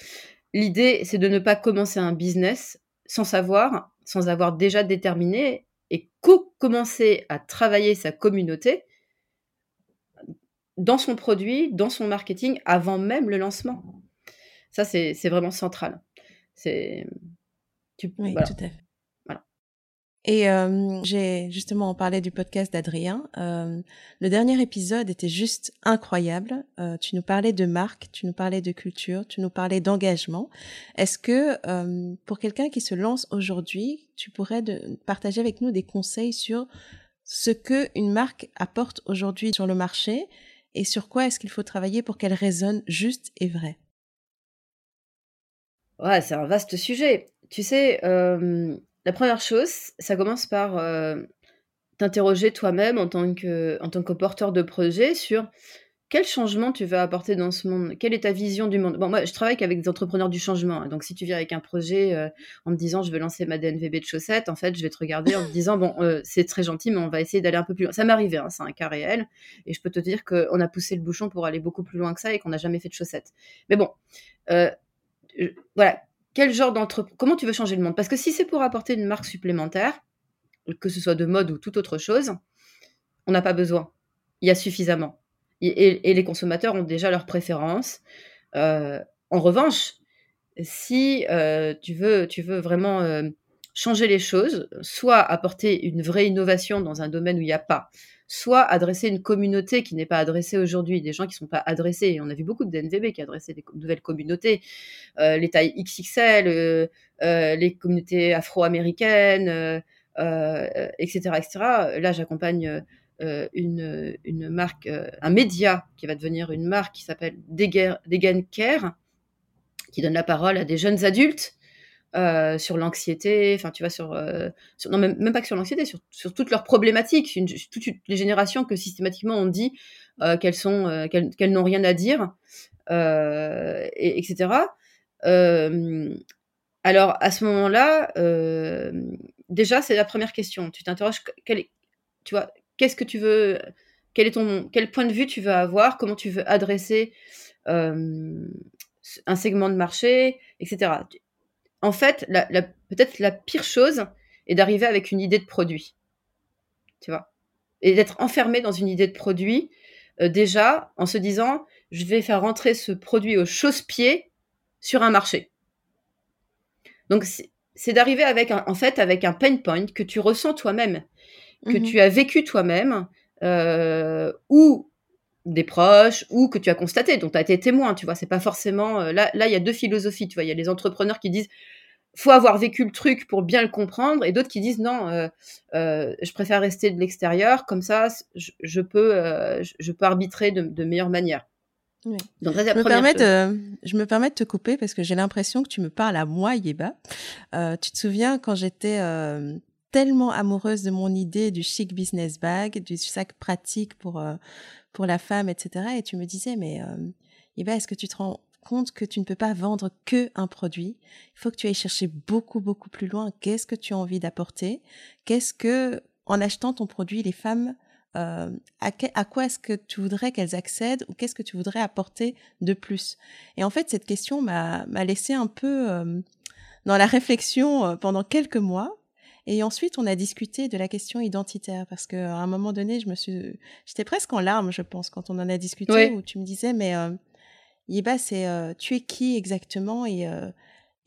L'idée, c'est de ne pas commencer un business sans savoir, sans avoir déjà déterminé et co-commencer à travailler sa communauté dans son produit, dans son marketing, avant même le lancement. Ça, c'est, vraiment central. C'est, tu, oui, tout à fait. Et euh, j'ai justement parlait du podcast d'Adrien. Euh, le dernier épisode était juste incroyable. Euh, tu nous parlais de marque, tu nous parlais de culture, tu nous parlais d'engagement. Est-ce que euh, pour quelqu'un qui se lance aujourd'hui, tu pourrais partager avec nous des conseils sur ce que une marque apporte aujourd'hui sur le marché et sur quoi est-ce qu'il faut travailler pour qu'elle résonne juste et vrai Ouais, c'est un vaste sujet. Tu sais. La première chose, ça commence par euh, t'interroger toi-même en tant que en tant que porteur de projet sur quel changement tu veux apporter dans ce monde? Quelle est ta vision du monde? Bon, moi, je travaille avec des entrepreneurs du changement. Hein. donc, si tu viens avec un projet euh, en me disant je veux lancer ma DNVB de chaussettes, en fait, je vais te regarder en me disant bon, euh, c'est très gentil, mais on va essayer d'aller un peu plus loin. Ça m'est arrivé, hein, c'est un cas réel, et je peux te dire qu'on a poussé le bouchon pour aller beaucoup plus loin que ça et qu'on n'a jamais fait de chaussettes. Mais bon, voilà. Quel genre d'entreprise Comment tu veux changer le monde? Parce que si c'est pour apporter une marque supplémentaire, que ce soit de mode ou toute autre chose, on n'a pas besoin. Il y a suffisamment et, les consommateurs ont déjà leurs préférences. Euh, en revanche, si euh, tu, veux, vraiment euh, changer les choses, soit apporter une vraie innovation dans un domaine où il n'y a pas, soit adresser une communauté qui n'est pas adressée aujourd'hui, des gens qui ne sont pas adressés. On a vu beaucoup de DNVB qui adressaient des nouvelles communautés, les tailles XXL, les communautés afro-américaines, etc., etc. Là, j'accompagne euh, une, une, marque, euh, un média qui va devenir une marque qui s'appelle Degen Care, qui donne la parole à des jeunes adultes euh, sur l'anxiété, enfin tu vois, sur, sur non, même, pas que sur l'anxiété, sur, sur, toutes leurs problématiques, une, toutes les générations que systématiquement on dit qu'elles sont, qu'elles n'ont rien à dire, et, etc. alors à ce moment-là, déjà c'est la première question. Tu t'interroges, tu vois, qu'est-ce que tu veux, quel est ton, quel point de vue tu veux avoir, comment tu veux adresser euh, un segment de marché, etc. En fait, la, peut-être la pire chose est d'arriver avec une idée de produit, tu vois, et d'être enfermé dans une idée de produit euh, déjà en se disant je vais faire rentrer ce produit au chausse-pied sur un marché. Donc c'est d'arriver avec en fait avec un pain point que tu ressens toi-même que mmh tu as vécu toi-même, euh, ou des proches, ou que tu as constaté, dont tu as été témoin, tu vois? C'est pas forcément. Euh, là, là, il y a deux philosophies, tu vois? Il y a les entrepreneurs qui disent faut avoir vécu le truc pour bien le comprendre, et d'autres qui disent non, euh, je préfère rester de l'extérieur, comme ça, je, peux, je, peux arbitrer de, meilleure manière. Donc, je, me permets de, je me permets de te couper parce que j'ai l'impression que tu me parles à moi, Yeba. tu te souviens quand j'étais tellement amoureuse de mon idée du chic business bag, du sac pratique pour, euh, pour la femme, etc. Et tu me disais, mais euh, est-ce que tu te rends compte que tu ne peux pas vendre que un produit. Il faut que tu ailles chercher beaucoup, beaucoup plus loin. Qu'est-ce que tu as envie d'apporter? Qu'est-ce que, en achetant ton produit, les femmes euh, à, à, quoi est-ce que tu voudrais qu'elles accèdent ou qu'est-ce que tu voudrais apporter de plus? Et en fait, cette question m'a laissé un peu euh, dans la réflexion pendant quelques mois. Et ensuite, on a discuté de la question identitaire parce qu'à un moment donné, je me suis, j'étais presque en larmes, je pense, quand on en a discuté, où tu me disais, mais Yeba, c'est euh, tu es qui exactement et, euh,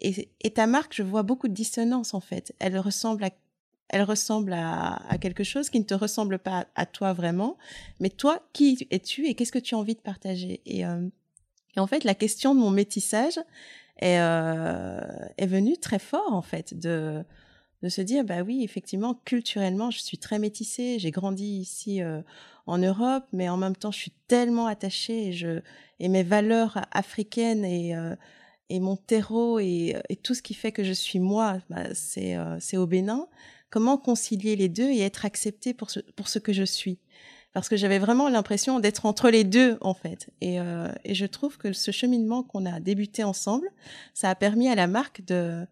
et, et ta marque, je vois beaucoup de dissonance en fait. Elle ressemble à elle ressemble à, à, quelque chose qui ne te ressemble pas à, toi vraiment, mais toi, qui es-tu et qu'est-ce que tu as envie de partager? Et, euh, et, en fait, la question de mon métissage est, euh, est venue très fort en fait de de se dire bah oui effectivement culturellement je suis très métissée j'ai grandi ici euh, en Europe mais en même temps je suis tellement attachée et je et mes valeurs africaines et euh, et mon terreau et, et, tout ce qui fait que je suis moi bah, c'est euh, c'est au Bénin. Comment concilier les deux et être acceptée pour ce pour ce que je suis? Parce que j'avais vraiment l'impression d'être entre les deux en fait. Et et je trouve que ce cheminement qu'on a débuté ensemble ça a permis à la marque de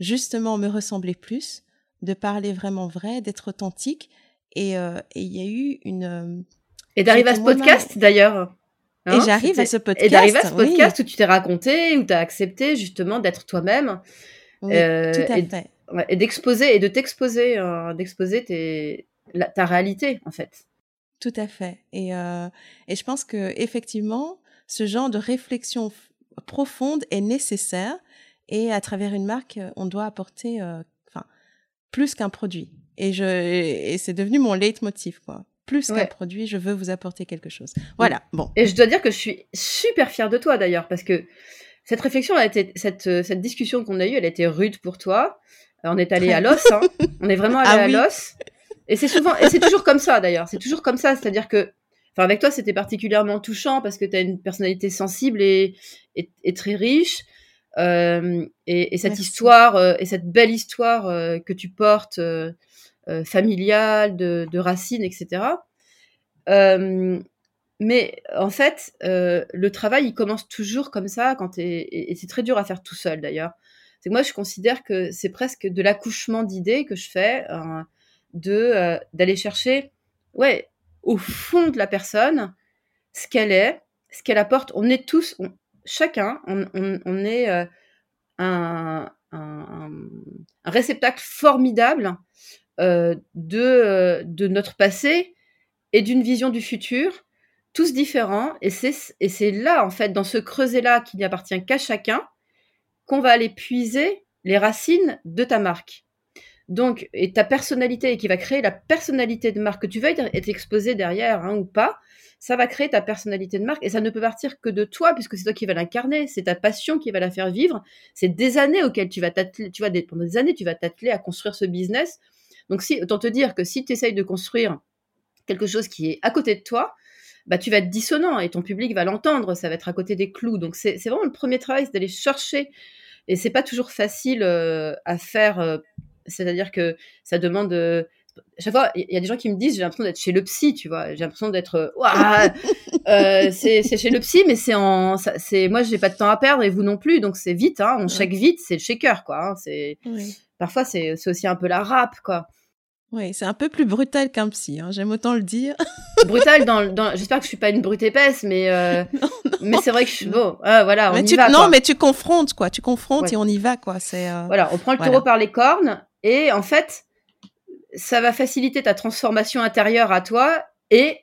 justement me ressembler plus, de parler vraiment vrai, d'être authentique. Et euh, il y a eu une. Euh, et d'arriver à ce podcast d'ailleurs. et hein, j'arrive à ce podcast. Et d'arriver à ce podcast où tu t'es raconté, où tu as accepté justement d'être toi-même. euh, tout à et, fait. et d'exposer, et de t'exposer, euh, d'exposer ta réalité en fait. Tout à fait. Et, euh, et je pense que effectivement, ce genre de réflexion profonde est nécessaire et à travers une marque, on doit apporter, euh, enfin, plus qu'un produit. Et je, et c'est devenu mon leitmotiv, quoi. Plus qu'un produit, je veux vous apporter quelque chose. Voilà. Bon. Et je dois dire que je suis super fière de toi d'ailleurs, parce que cette réflexion a été, cette, cette discussion qu'on a eue, elle a été rude pour toi. On est allé à l'os, hein. on est vraiment allé ah à l'os. Et c'est souvent, et c'est toujours comme ça d'ailleurs. C'est toujours comme ça, c'est-à-dire que, enfin, avec toi, c'était particulièrement touchant parce que tu as une personnalité sensible et, et très riche. Euh, et, cette histoire, euh, et cette belle histoire euh, que tu portes, familiale, de, racines, etc. mais en fait, le travail, il commence toujours comme ça, quand et, et c'est très dur à faire tout seul d'ailleurs. C'est moi, je considère que c'est presque de l'accouchement d'idées que je fais, de d'aller chercher, ouais, au fond de la personne, ce qu'elle est, ce qu'elle apporte. On est tous, chacun, on, est euh, un, réceptacle formidable euh, de, euh, de notre passé et d'une vision du futur, tous différents. Et c'est là, en fait, dans ce creuset-là qui n'appartient qu'à chacun, qu'on va aller puiser les racines de ta marque. Donc, et ta personnalité, qui va créer la personnalité de marque que tu veuilles être exposé derrière hein, ou pas, ça va créer ta personnalité de marque et ça ne peut partir que de toi puisque c'est toi qui vas l'incarner, c'est ta passion qui va la faire vivre, c'est des années auxquelles tu vas t'atteler, tu vois, pendant des années, tu vas t'atteler à construire ce business. Donc, si, autant te dire que si tu essayes de construire quelque chose qui est à côté de toi, bah, tu vas être dissonant et ton public va l'entendre, ça va être à côté des clous. Donc, c'est vraiment le premier travail, c'est d'aller chercher. Et c'est pas toujours facile euh, à faire euh, c'est-à-dire que ça demande. Euh, à chaque fois, il y a des gens qui me disent j'ai l'impression d'être chez le psy, tu vois. J'ai l'impression d'être. Euh, euh c'est chez le psy, mais c'est en. C'est moi, j'ai pas de temps à perdre et vous non plus, donc c'est vite. Hein, on shake vite, c'est le shaker, quoi. Hein, c'est parfois c'est aussi un peu la rap, quoi. Oui, c'est un peu plus brutal qu'un psy, hein, j'aime autant le dire. brutal dans, dans... j'espère que je suis pas une brute épaisse, mais euh... mais c'est vrai que je suis bon. Ah, voilà, on y tu... va. Non, mais tu confrontes quoi, tu confrontes et on y va quoi. C'est euh... voilà, on prend le taureau par les cornes et en fait, ça va faciliter ta transformation intérieure à toi et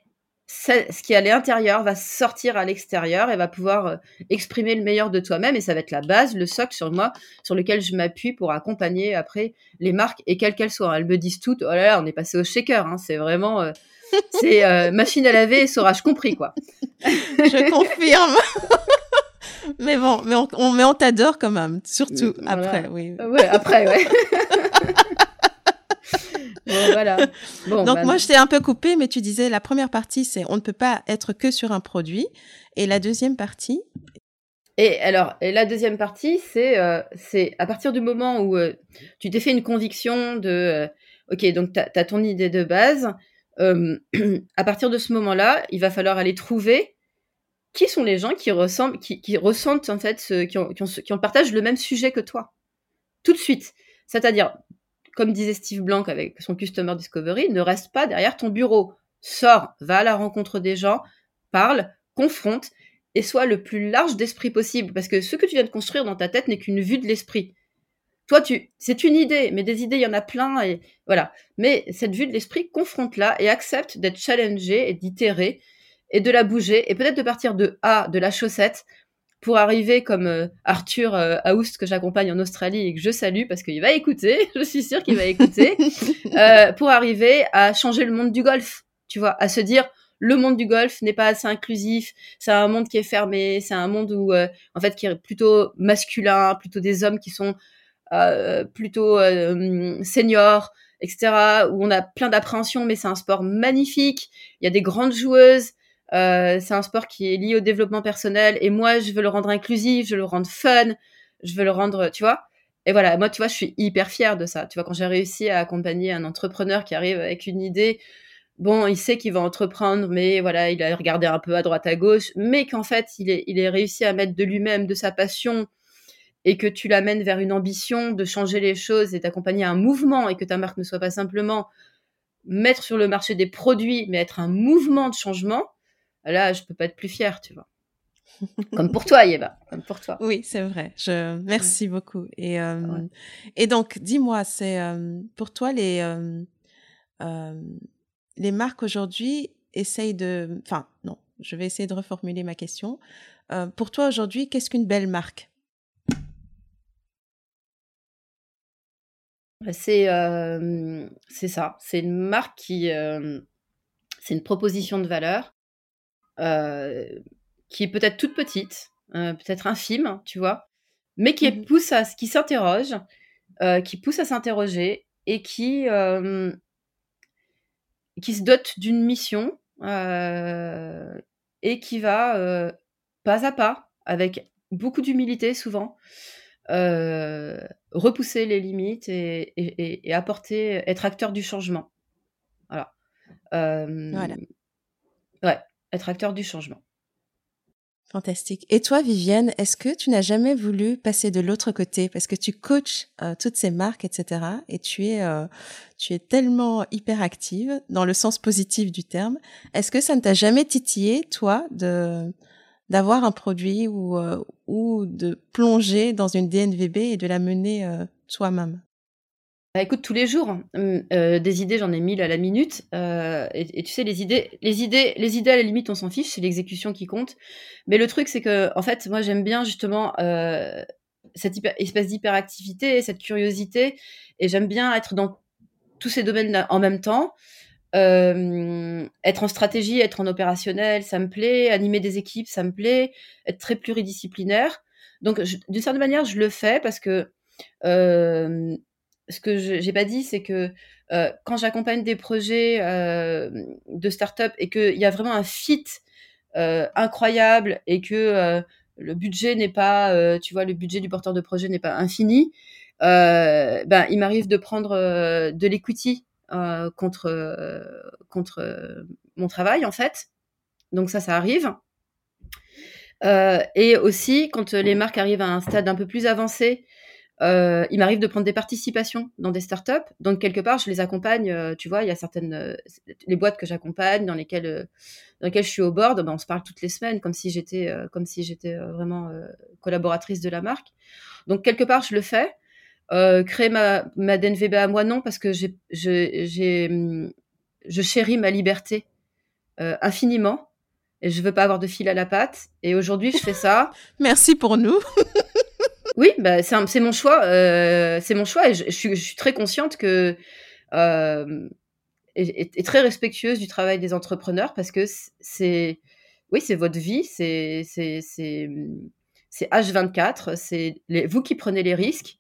ce qui est à l'intérieur va sortir à l'extérieur et va pouvoir euh, exprimer le meilleur de toi-même et ça va être la base, le socle sur moi, sur lequel je m'appuie pour accompagner après les marques et quelles qu'elles soient. Elles me disent toutes, oh là là, on est passé au shaker, hein, c'est vraiment, euh, c'est euh, machine à laver et saurage compris quoi. je confirme. mais bon, mais on, mais on t'adore quand même, surtout après, oui. Ouais, après, ouais. Voilà. Donc bah, moi, je t'ai un peu coupé, mais tu disais la première partie, c'est on ne peut pas être que sur un produit. Et la deuxième partie? Et alors, et la deuxième partie, c'est euh, c'est à partir du moment où euh, tu t'es fait une conviction de, euh, ok, donc tu as, ton idée de base. à partir de ce moment-là, il va falloir aller trouver qui sont les gens qui ressemblent, qui, qui ressentent en fait, ce, qui, ont, qui, ont, qui ont partagent le même sujet que toi, tout de suite. C'est-à-dire, comme disait Steve Blank avec son Customer Discovery, ne reste pas derrière ton bureau. Sors, va à la rencontre des gens, parle, confronte et sois le plus large d'esprit possible. Parce que ce que tu viens de construire dans ta tête n'est qu'une vue de l'esprit. Toi, tu, c'est une idée, mais des idées, il y en a plein et voilà. Mais cette vue de l'esprit, confronte-la et accepte d'être challengé et d'itérer et de la bouger et peut-être de partir de A, de la chaussette, pour arriver comme euh, Arthur euh, Aoust que j'accompagne en Australie et que je salue parce qu'il va écouter, je suis sûre qu'il va écouter, euh, pour arriver à changer le monde du golf, tu vois, à se dire le monde du golf n'est pas assez inclusif, c'est un monde qui est fermé, c'est un monde où en fait qui est plutôt masculin, plutôt des hommes qui sont plutôt seniors, etc. Où on a plein d'appréhension, mais c'est un sport magnifique. Il y a des grandes joueuses, euh, c'est un sport qui est lié au développement personnel et moi, je veux le rendre inclusif, je veux le rendre fun, je veux le rendre, tu vois. Et voilà, moi, tu vois, je suis hyper fière de ça. Tu vois, quand j'ai réussi à accompagner un entrepreneur qui arrive avec une idée, bon, il sait qu'il va entreprendre, mais voilà, il a regardé un peu à droite, à gauche, mais qu'en fait, il est, il est réussi à mettre de lui-même, de sa passion, et que tu l'amènes vers une ambition de changer les choses et d'accompagner un mouvement et que ta marque ne soit pas simplement mettre sur le marché des produits, mais être un mouvement de changement, là, je peux pas être plus fière, tu vois. Comme pour toi, Yéba, comme pour toi. Oui, c'est vrai. Je merci beaucoup. Et euh, et donc, dis-moi, c'est euh, pour toi les euh, les marques aujourd'hui essayent de, enfin non, je vais essayer de reformuler ma question. pour toi aujourd'hui, qu'est-ce qu'une belle marque? C'est c'est ça. C'est une marque qui c'est une proposition de valeur qui est peut-être toute petite, euh, peut-être infime, tu vois, mais qui mmh pousse à, qui s'interroge, euh, qui pousse à s'interroger et qui qui se dote d'une mission et qui va pas à pas, avec beaucoup d'humilité souvent, repousser les limites et, et, apporter, être acteur du changement. Voilà. voilà. Ouais être acteur du changement. Fantastique. Et toi, Vivienne, est-ce que tu n'as jamais voulu passer de l'autre côté? Parce que tu coaches euh, toutes ces marques, etc. Et tu es, euh, tu es tellement hyper active dans le sens positif du terme. Est-ce que ça ne t'a jamais titillé, toi, de d'avoir un produit ou euh, ou de plonger dans une DNVB et de la mener toi-même? Bah, écoute, tous les jours, hum, euh, des idées, j'en ai mille à la minute. Euh, et, tu sais, les idées, les idées, les idées à la limite, on s'en fiche, c'est l'exécution qui compte. Mais le truc, c'est que, en fait, moi, j'aime bien justement euh, cette espèce d'hyperactivité, cette curiosité, et j'aime bien être dans tous ces domaines en même temps. être en stratégie, être en opérationnel, ça me plaît. Animer des équipes, ça me plaît. Être très pluridisciplinaire. Donc, d'une certaine manière, je le fais parce que ce que je n'ai pas dit, c'est que euh, quand j'accompagne des projets euh, de start-up et qu'il y a vraiment un fit euh, incroyable et que le budget n'est pas, tu vois, le budget du porteur de projet n'est pas infini, ben, il m'arrive de prendre de l'equity contre, contre mon travail, en fait. Donc ça, ça arrive. et aussi, quand les marques arrivent à un stade un peu plus avancé, euh, il m'arrive de prendre des participations dans des startups. Donc, quelque part, je les accompagne. Euh, tu vois, il y a certaines. Euh, les boîtes que j'accompagne, dans lesquelles, dans lesquelles je suis au board, ben, on se parle toutes les semaines, comme si j'étais comme si j'étais vraiment collaboratrice de la marque. Donc, quelque part, je le fais. créer ma, ma DNVB à moi, non, parce que j'ai, j'ai, hum, je chéris ma liberté infiniment et je veux pas avoir de fil à la patte. Et aujourd'hui, je fais ça. Merci pour nous. Oui, bah, c'est mon choix. Euh, c'est mon choix et je, suis, très consciente que euh, et, très respectueuse du travail des entrepreneurs parce que c'est oui, c'est votre vie, c'est c'est H24, c'est vous qui prenez les risques.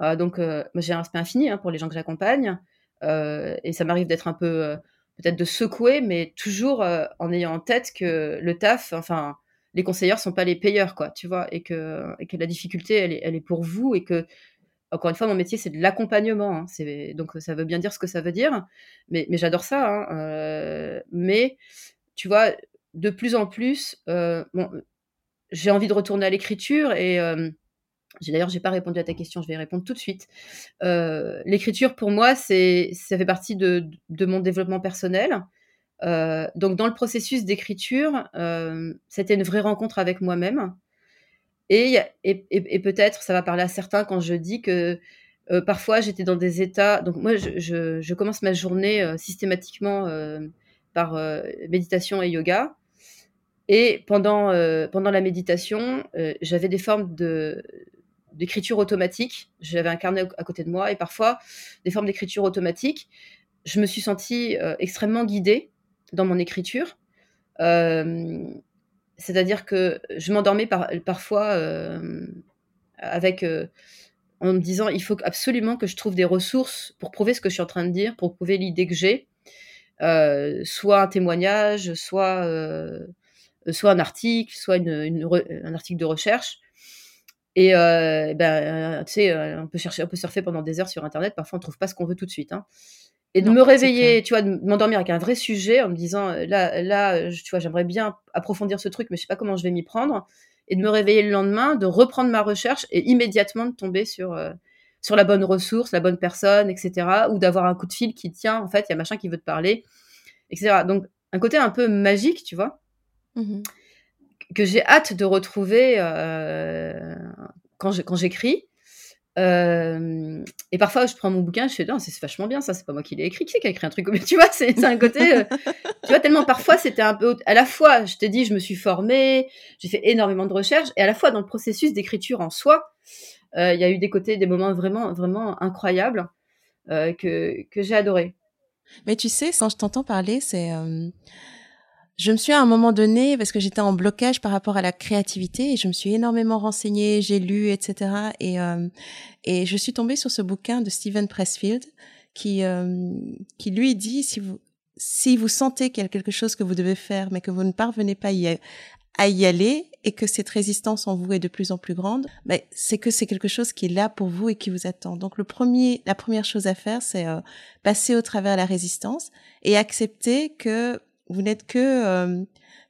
Euh, donc, j'ai un respect infini hein, pour les gens que j'accompagne et ça m'arrive d'être un peu peut-être de secouer, mais toujours en ayant en tête que le taf, enfin les conseilleurs sont pas les payeurs, quoi, tu vois, et que, la difficulté, elle est, pour vous, et que, encore une fois, mon métier, c'est de l'accompagnement. Hein, donc, ça veut bien dire ce que ça veut dire, mais, j'adore ça. Hein, euh, mais, tu vois, de plus en plus, euh, j'ai envie de retourner à l'écriture, et euh, d'ailleurs, j'ai pas répondu à ta question, je vais y répondre tout de suite. l'écriture, pour moi, c'est, ça fait partie de mon développement personnel. Euh, donc dans le processus d'écriture, euh, c'était une vraie rencontre avec moi-même. Et, peut-être, ça va parler à certains quand je dis que euh, parfois j'étais dans des états. Donc moi, je, commence ma journée systématiquement par méditation et yoga. Et pendant, pendant la méditation, j'avais des formes d'écriture automatique. J'avais un carnet à côté de moi et parfois des formes d'écriture automatique. Je me suis sentie extrêmement guidée dans mon écriture. Euh, c'est-à-dire que je m'endormais par, parfois euh, avec euh, en me disant il faut absolument que je trouve des ressources pour prouver ce que je suis en train de dire, pour prouver l'idée que j'ai, soit un témoignage, soit soit un article, soit un article de recherche. Et ben, tu sais, on peut chercher, on peut surfer pendant des heures sur Internet. Parfois, on trouve pas ce qu'on veut tout de suite. Hein. Et de me réveiller, tu vois, de m'endormir avec un vrai sujet en me disant, euh, là, là, tu vois, j'aimerais bien approfondir ce truc, mais je sais pas comment je vais m'y prendre. Et de me réveiller le lendemain, de reprendre ma recherche et immédiatement de tomber sur, euh, sur la bonne ressource, la bonne personne, etc. Ou d'avoir un coup de fil qui tient, en fait, il y a machin qui veut te parler, etc. Donc, un côté un peu magique, tu vois, mmh que j'ai hâte de retrouver euh, quand j'écris. Euh, et parfois, je prends mon bouquin, je fais, non, c'est vachement bien, ça, c'est pas moi qui l'ai écrit, qui c'est qui a écrit un truc comme Tu vois, c'est un côté, euh, tu vois, tellement parfois, c'était un peu, à la fois, je t'ai dit, je me suis formée, j'ai fait énormément de recherches, et à la fois, dans le processus d'écriture en soi, euh, il y a eu des côtés, des moments vraiment, vraiment incroyables que, que j'ai adoré. Mais tu sais, quand je t'entends parler, c'est je me suis à un moment donné, parce que j'étais en blocage par rapport à la créativité, et je me suis énormément renseignée, j'ai lu, etc. Et, euh, et je suis tombée sur ce bouquin de Stephen Pressfield qui, euh, qui lui dit, si vous, si vous sentez qu'il y a quelque chose que vous devez faire, mais que vous ne parvenez pas à y aller, et que cette résistance en vous est de plus en plus grande, ben, c'est que c'est quelque chose qui est là pour vous et qui vous attend. Donc le premier, la première chose à faire, c'est euh, passer au travers la résistance et accepter que vous n'êtes que euh,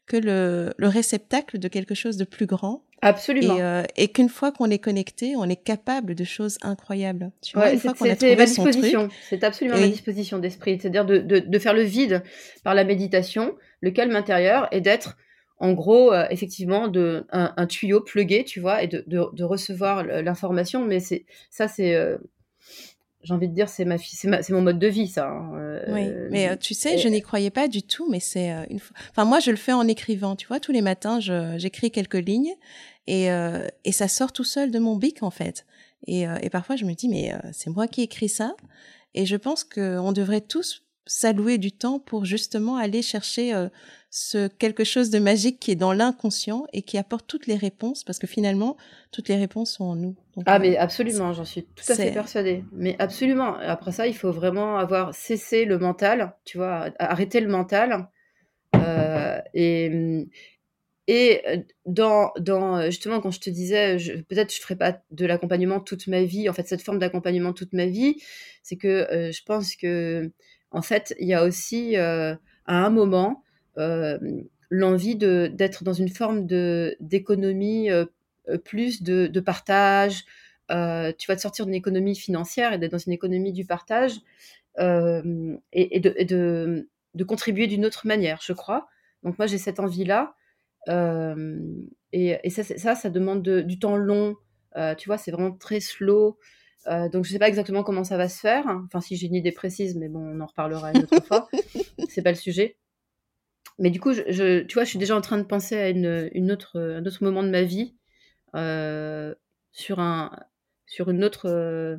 que le, le réceptacle de quelque chose de plus grand. Absolument. Et, euh, et qu'une fois qu'on est connecté, on est capable de choses incroyables. Tu vois, une fois qu'on a trouvé ma disposition. C'est absolument ma disposition d'esprit. C'est-à-dire de, de, de, faire le vide par la méditation, le calme intérieur, et d'être, en gros, euh, effectivement, de, un, un, tuyau plugué, tu vois, et de, de recevoir l'information. Mais c'est ça, c'est euh, j'ai envie de dire, c'est ma fille, c'est mon mode de vie, ça. Hein, euh, oui, mais euh, tu sais, je n'y croyais pas du tout, mais c'est euh, une fois. Enfin, moi, je le fais en écrivant. Tu vois, tous les matins, j'écris quelques lignes et et ça sort tout seul de mon bic en fait. Et, et parfois, je me dis, mais c'est moi qui écris ça. Et je pense qu'on devrait tous s'allouer du temps pour justement aller chercher euh, ce quelque chose de magique qui est dans l'inconscient et qui apporte toutes les réponses parce que finalement toutes les réponses sont en nous. ah euh, mais absolument, j'en suis tout à fait persuadée. Mais absolument. Après ça, il faut vraiment avoir cessé le mental, tu vois, arrêter le mental euh, et et dans, dans justement quand je te disais peut-être je ferai pas de l'accompagnement toute ma vie en fait cette forme d'accompagnement toute ma vie c'est que je pense que en fait, il y a aussi euh, à un moment euh, l'envie d'être dans une forme d'économie euh, plus de, partage. tu vas te sortir d'une économie financière et d'être dans une économie du partage et, de, de, contribuer d'une autre manière, je crois. Donc moi, j'ai cette envie-là. et, ça, ça, ça, demande du temps long. tu vois, c'est vraiment très slow. Euh, donc je sais pas exactement comment ça va se faire. Enfin, si j'ai une idée précise, mais bon, on en reparlera une autre fois. C'est pas le sujet. Mais du coup, je, tu vois, je suis déjà en train de penser à une, autre, un autre moment de ma vie euh, sur un, sur une autre, euh,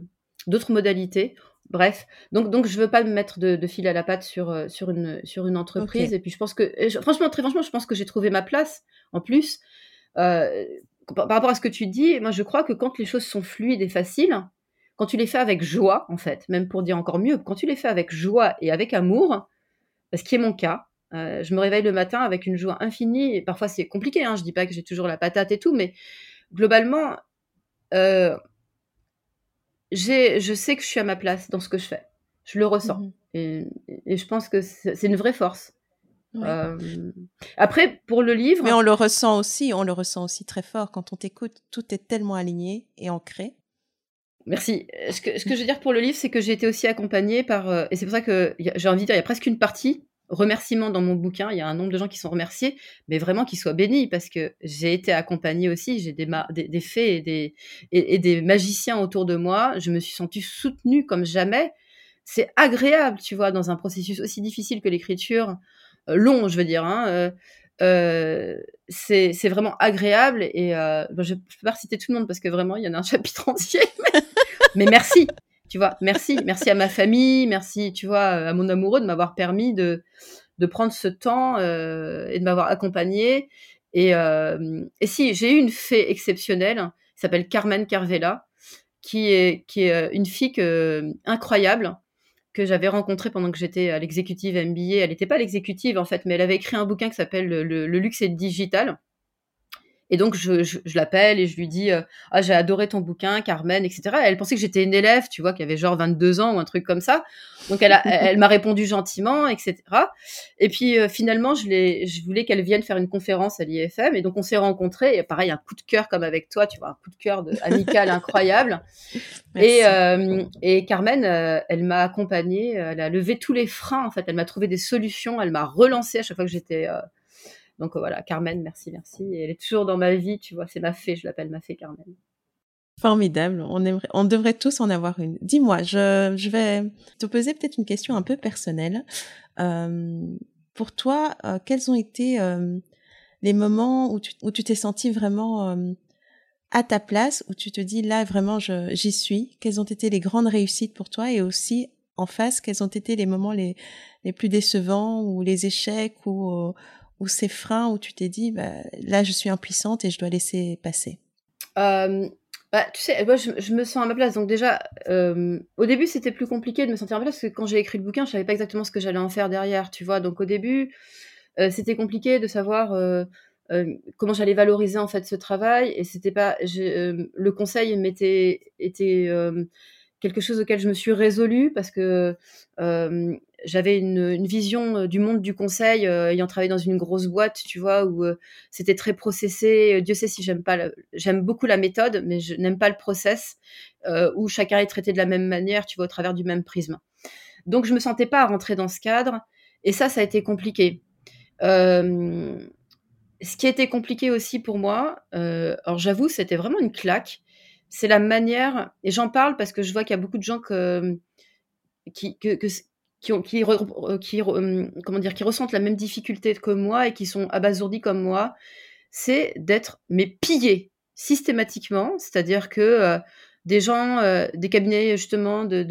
d'autres modalités. Bref, donc donc je veux pas me mettre de, fil à la patte sur sur une sur une entreprise. Et puis je pense que, franchement, très franchement, je pense que j'ai trouvé ma place. En plus, par rapport à ce que tu dis, moi je crois que quand les choses sont fluides et faciles, quand tu les fais avec joie, en fait, même pour dire encore mieux, quand tu les fais avec joie et avec amour, ce qui est mon cas, euh, je me réveille le matin avec une joie infinie, et parfois c'est compliqué, hein, je dis pas que j'ai toujours la patate et tout, mais globalement, euh, je sais que je suis à ma place dans ce que je fais. Je le ressens. Mhm. Et, je pense que c'est une vraie force. Euh, après, pour le livre. Mais on le ressent aussi, on le ressent aussi très fort. Quand on t'écoute, tout est tellement aligné et ancré. Merci. Ce que, ce que je veux dire pour le livre, c'est que j'ai été aussi accompagnée par, euh, et c'est pour ça que j'ai envie de dire, il y a presque une partie remerciement dans mon bouquin. Il y a un nombre de gens qui sont remerciés, mais vraiment qu'ils soient bénis parce que j'ai été accompagnée aussi. J'ai des, fées et des, magiciens autour de moi. Je me suis sentie soutenue comme jamais. C'est agréable, tu vois, dans un processus aussi difficile que l'écriture, euh, long, je veux dire. Hein, euh, euh, c'est vraiment agréable et je ne peux pas citer tout le monde parce que vraiment il y en a un chapitre entier mais, merci tu vois merci merci à ma famille merci tu vois à mon amoureux de m'avoir permis de de prendre ce temps euh, et de m'avoir accompagné et, et si j'ai eu une fée exceptionnelle qui s'appelle Carmen Carvela qui est qui est une fille incroyable que j'avais rencontrée pendant que j'étais à l'exécutive MBA. Elle n'était pas l'exécutive en fait, mais elle avait écrit un bouquin qui s'appelle le, le, luxe et le digital. Et donc, je, je, l'appelle et je lui dis euh, Ah, j'ai adoré ton bouquin, Carmen, etc. elle pensait que j'étais une élève, tu vois, qui avait genre 22 ans ou un truc comme ça. Donc, elle, elle m'a répondu gentiment, etc. Et puis, euh, finalement, je, je voulais qu'elle vienne faire une conférence à l'IFM. Et donc, on s'est rencontrés. Et pareil, un coup de cœur comme avec toi, tu vois, un coup de cœur de, amical incroyable. et, euh, et Carmen, elle m'a accompagnée. Elle a levé tous les freins, en fait. Elle m'a trouvé des solutions. Elle m'a relancé à chaque fois que j'étais donc voilà, Carmen, merci, merci. elle est toujours dans ma vie, tu vois, c'est ma fée, je l'appelle ma fée Carmen. Formidable, on, aimerait, on devrait tous en avoir une. Dis-moi, je, vais te poser peut-être une question un peu personnelle. Euh, pour toi, euh, quels ont été euh, les moments où tu tu t'es senti vraiment à ta place, où tu te dis là vraiment j'y suis? Quelles ont été les grandes réussites pour toi? Et aussi en face, quels ont été les moments les, les plus décevants ou les échecs ou ou ces freins où tu t'es dit, bah, là, je suis impuissante et je dois laisser passer? Euh, bah, Tu sais, moi, je, me sens à ma place. Donc déjà, euh, au début, c'était plus compliqué de me sentir à ma place parce que quand j'ai écrit le bouquin, je savais pas exactement ce que j'allais en faire derrière, tu vois. Donc au début, euh, c'était compliqué de savoir comment j'allais valoriser en fait ce travail. Et c'était pas, le conseil m'était était quelque chose auquel je me suis résolue parce que j'avais une, vision du monde du conseil, ayant travaillé dans une grosse boîte, tu vois, où c'était très processé. Dieu sait si j'aime pas, j'aime beaucoup la méthode, mais je n'aime pas le process, où chacun est traité de la même manière, tu vois, au travers du même prisme. Donc je me sentais pas à rentrer dans ce cadre, et ça, ça a été compliqué. ce qui a été compliqué aussi pour moi, alors j'avoue, c'était vraiment une claque c'est la manière, et j'en parle parce que je vois qu'il y a beaucoup de gens qui, euh, dire, qui ressentent la même difficulté que moi et qui sont abasourdis comme moi, c'est d'être mais pillés systématiquement, c'est-à-dire que euh, des gens, euh, des cabinets justement de,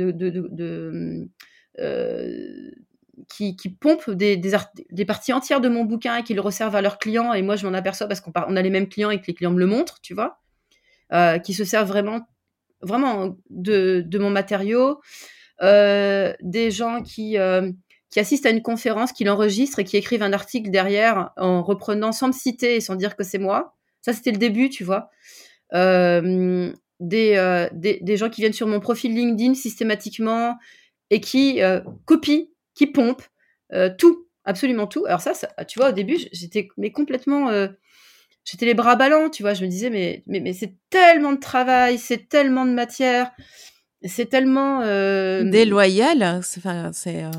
qui, pompent des, parties entières de mon bouquin et qui le resservent à leurs clients, et moi je m'en aperçois parce qu'on on a les mêmes clients et que les clients me le montrent, tu vois. Euh, qui se servent vraiment, vraiment de, mon matériau, euh, des gens qui, euh, qui assistent à une conférence, qui l'enregistrent et qui écrivent un article derrière en reprenant sans me citer et sans dire que c'est moi. Ça, c'était le début, tu vois. Euh, des, euh, des, gens qui viennent sur mon profil LinkedIn systématiquement et qui euh, copient, qui pompent tout, absolument tout. Alors ça, tu vois, au début, j'étais mais complètement j'étais les bras ballants, tu vois. Je me disais, mais, mais c'est tellement de travail, c'est tellement de matière, c'est tellement. Euh... Déloyal, c'est. Euh,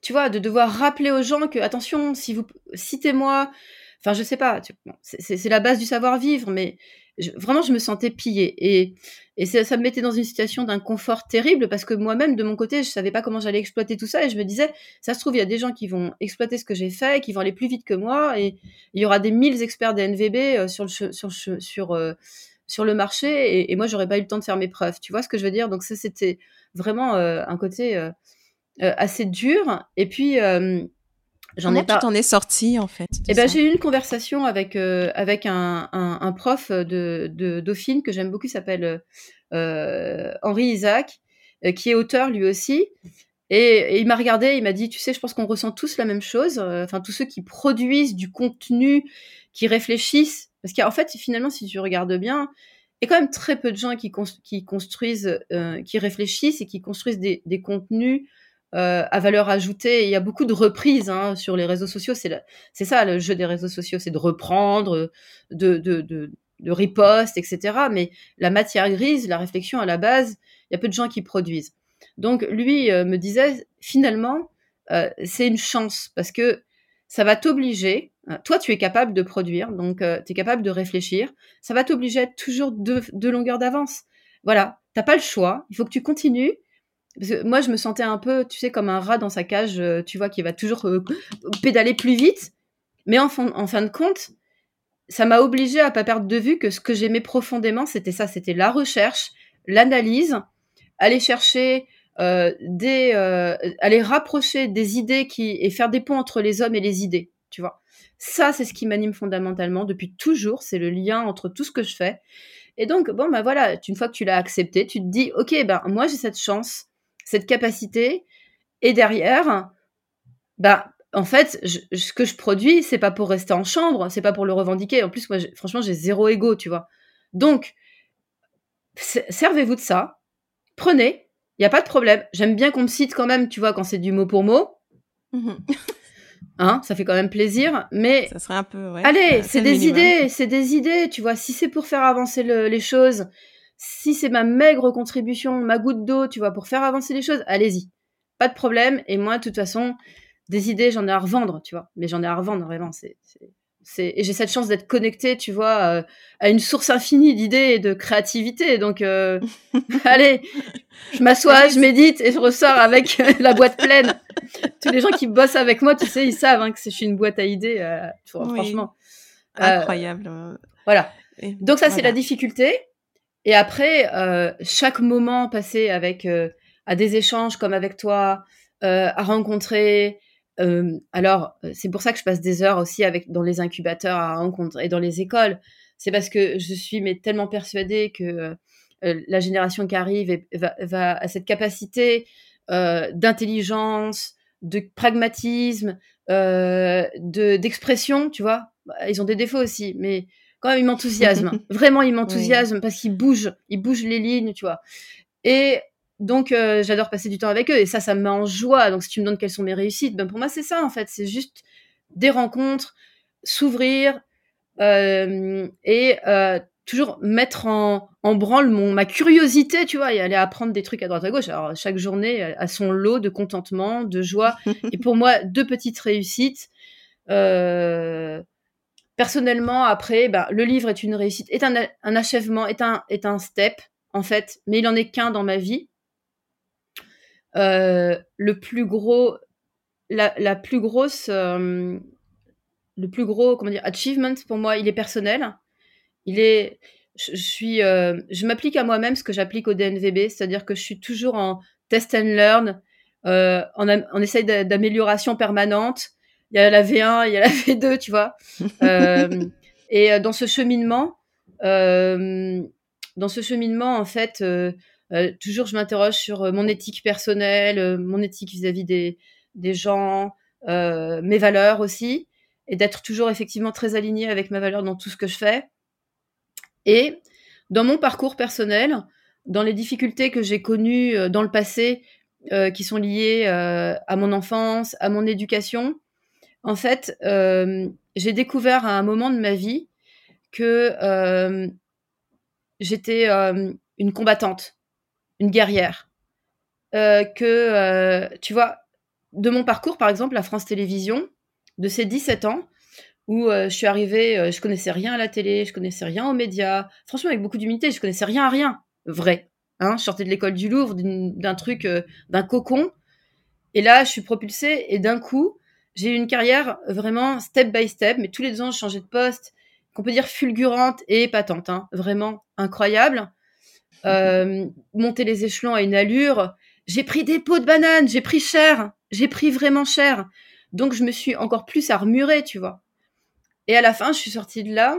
tu vois, de devoir rappeler aux gens que, attention, si vous citez-moi, enfin, je sais pas, c'est la base du savoir-vivre, mais vraiment, je me sentais pillée. Et, et ça, me mettait dans une situation d'inconfort terrible parce que moi-même, de mon côté, je savais pas comment j'allais exploiter tout ça. Et je me disais, ça se trouve, il y a des gens qui vont exploiter ce que j'ai fait, qui vont aller plus vite que moi. Et il y aura des mille experts des NVB euh, sur le, sur, sur, euh, sur le marché. Et, et moi, j'aurais pas eu le temps de faire mes preuves. Tu vois ce que je veux dire? Donc, ça, c'était vraiment euh, un côté assez dur. Et puis, J'en ai pas. tu t'en es sorti en fait Eh ben, j'ai eu une conversation avec euh, avec un, un, un, prof de, de Dauphine que j'aime beaucoup, s'appelle euh, Henri Isaac, euh, qui est auteur lui aussi. Et, il m'a regardé, il m'a dit, tu sais, je pense qu'on ressent tous la même chose. Euh, enfin, tous ceux qui produisent du contenu, qui réfléchissent, parce qu'en fait, finalement, si tu regardes bien, il y a quand même très peu de gens qui, construisent, euh, qui réfléchissent et qui construisent des, contenus euh, à valeur ajoutée. il y a beaucoup de reprises hein, sur les réseaux sociaux. C'est ça le jeu des réseaux sociaux, c'est de reprendre, de, riposte, etc. Mais la matière grise, la réflexion à la base, il y a peu de gens qui produisent. Donc lui euh, me disait finalement, c'est une chance parce que ça va t'obliger. Toi, tu es capable de produire, donc euh, tu es capable de réfléchir. Ça va t'obliger à être toujours deux, deux longueurs d'avance. Voilà, t'as pas le choix. Il faut que tu continues moi, je me sentais un peu, tu sais, comme un rat dans sa cage, euh, tu vois, qui va toujours euh, pédaler plus vite. Mais en fin, en fin de compte, ça m'a obligé à pas perdre de vue que ce que j'aimais profondément, c'était ça, c'était la recherche, l'analyse, aller chercher euh, des, euh, aller rapprocher des idées qui et faire des ponts entre les hommes et les idées, tu vois. Ça, c'est ce qui m'anime fondamentalement depuis toujours. C'est le lien entre tout ce que je fais. Et donc, bon, bah voilà, une fois que tu l'as accepté, tu te dis, ok, ben moi j'ai cette chance cette capacité. Et derrière, bah, en fait, ce que je produis, c'est pas pour rester en chambre, c'est pas pour le revendiquer. En plus, moi, franchement, j'ai zéro ego, tu vois. Donc, servez-vous de ça, prenez, il y a pas de problème. J'aime bien qu'on me cite quand même, tu vois, quand c'est du mot pour mot. Mmh hein, ça fait quand même plaisir, mais ça serait un peu. Allez, c'est des idées, c'est des idées, tu vois. Si c'est pour faire avancer les choses, si c'est ma maigre contribution, ma goutte d'eau, tu vois, pour faire avancer les choses, allez-y. Pas de problème. Et moi, de toute façon, des idées, j'en ai à revendre, tu vois. Mais j'en ai à revendre, vraiment. C'est, et j'ai cette chance d'être connectée, tu vois, euh, à une source infinie d'idées et de créativité. Donc, euh, allez, je m'assois, je médite et je ressors avec la boîte pleine. Tous les gens qui bossent avec moi, tu sais, ils savent hein, que je suis une boîte à idées, euh, franchement. Incroyable. Voilà. Donc ça, c'est la difficulté. Et après, chaque moment passé avec à des échanges comme avec toi, à rencontrer. Euh, alors, c'est pour ça que je passe des heures aussi avec dans les incubateurs à rencontrer et dans les écoles. C'est parce que je suis mais tellement persuadée que la génération qui arrive va, va à cette capacité d'intelligence, de pragmatisme, de d'expression, tu vois. Ils ont des défauts aussi, mais quand même, il m'enthousiasme. Vraiment, il m'enthousiasme parce qu'il bouge, il bouge les lignes, tu vois. Et donc j'adore passer du temps avec eux et ça, ça me met en joie. Donc si tu me donnes quelles sont mes réussites, ben pour moi c'est ça en fait, c'est juste des rencontres, s'ouvrir et toujours mettre en, en branle mon, ma curiosité, tu vois, et aller apprendre des trucs à droite à gauche. Alors, chaque journée a son lot de contentement, de joie. et pour moi, deux petites réussites. Euh, personnellement, après, ben, le livre est une réussite, est un, un, achèvement, est un, est un step, en fait, mais il en est qu'un dans ma vie. Euh, le plus gros, la, plus grosse, euh, le plus gros, comment dire, achievement pour moi, il est personnel il est, je, suis, euh, je m'applique à moi-même ce que j'applique au DNVB, c'est-à-dire que je suis toujours en test and learn, euh, on, essaye d'amélioration permanente. Il y a la V1, il y a la V2, tu vois. et dans ce cheminement, dans ce cheminement, en fait, euh, toujours je m'interroge sur mon éthique personnelle, mon éthique vis-à-vis des, des gens, mes valeurs aussi, et d'être toujours effectivement très aligné avec ma valeur dans tout ce que je fais. Et dans mon parcours personnel, dans les difficultés que j'ai connues euh, dans le passé, euh, qui sont liées euh, à mon enfance, à mon éducation, en fait, j'ai découvert à un moment de ma vie que j'étais une combattante, une guerrière. que, tu vois, de mon parcours, par exemple, à France Télévisions, de ces 17 ans, où euh, je suis arrivée, euh, je connaissais rien à la télé, je connaissais rien aux médias. Franchement, avec beaucoup d'humilité, je connaissais rien à rien. Vrai. Hein, je sortais de l'école du Louvre, d'un truc, euh, d'un cocon. Et là, je suis propulsée et d'un coup, j'ai eu une carrière vraiment step by step, mais tous les deux ans, je changeais de poste, qu'on peut dire fulgurante et épatante. Hein, vraiment incroyable. Monter les échelons à une allure. J'ai pris des pots de bananes, j'ai pris cher, j'ai pris vraiment cher. Donc, je me suis encore plus armurée, tu vois. Et à la fin, je suis sortie de là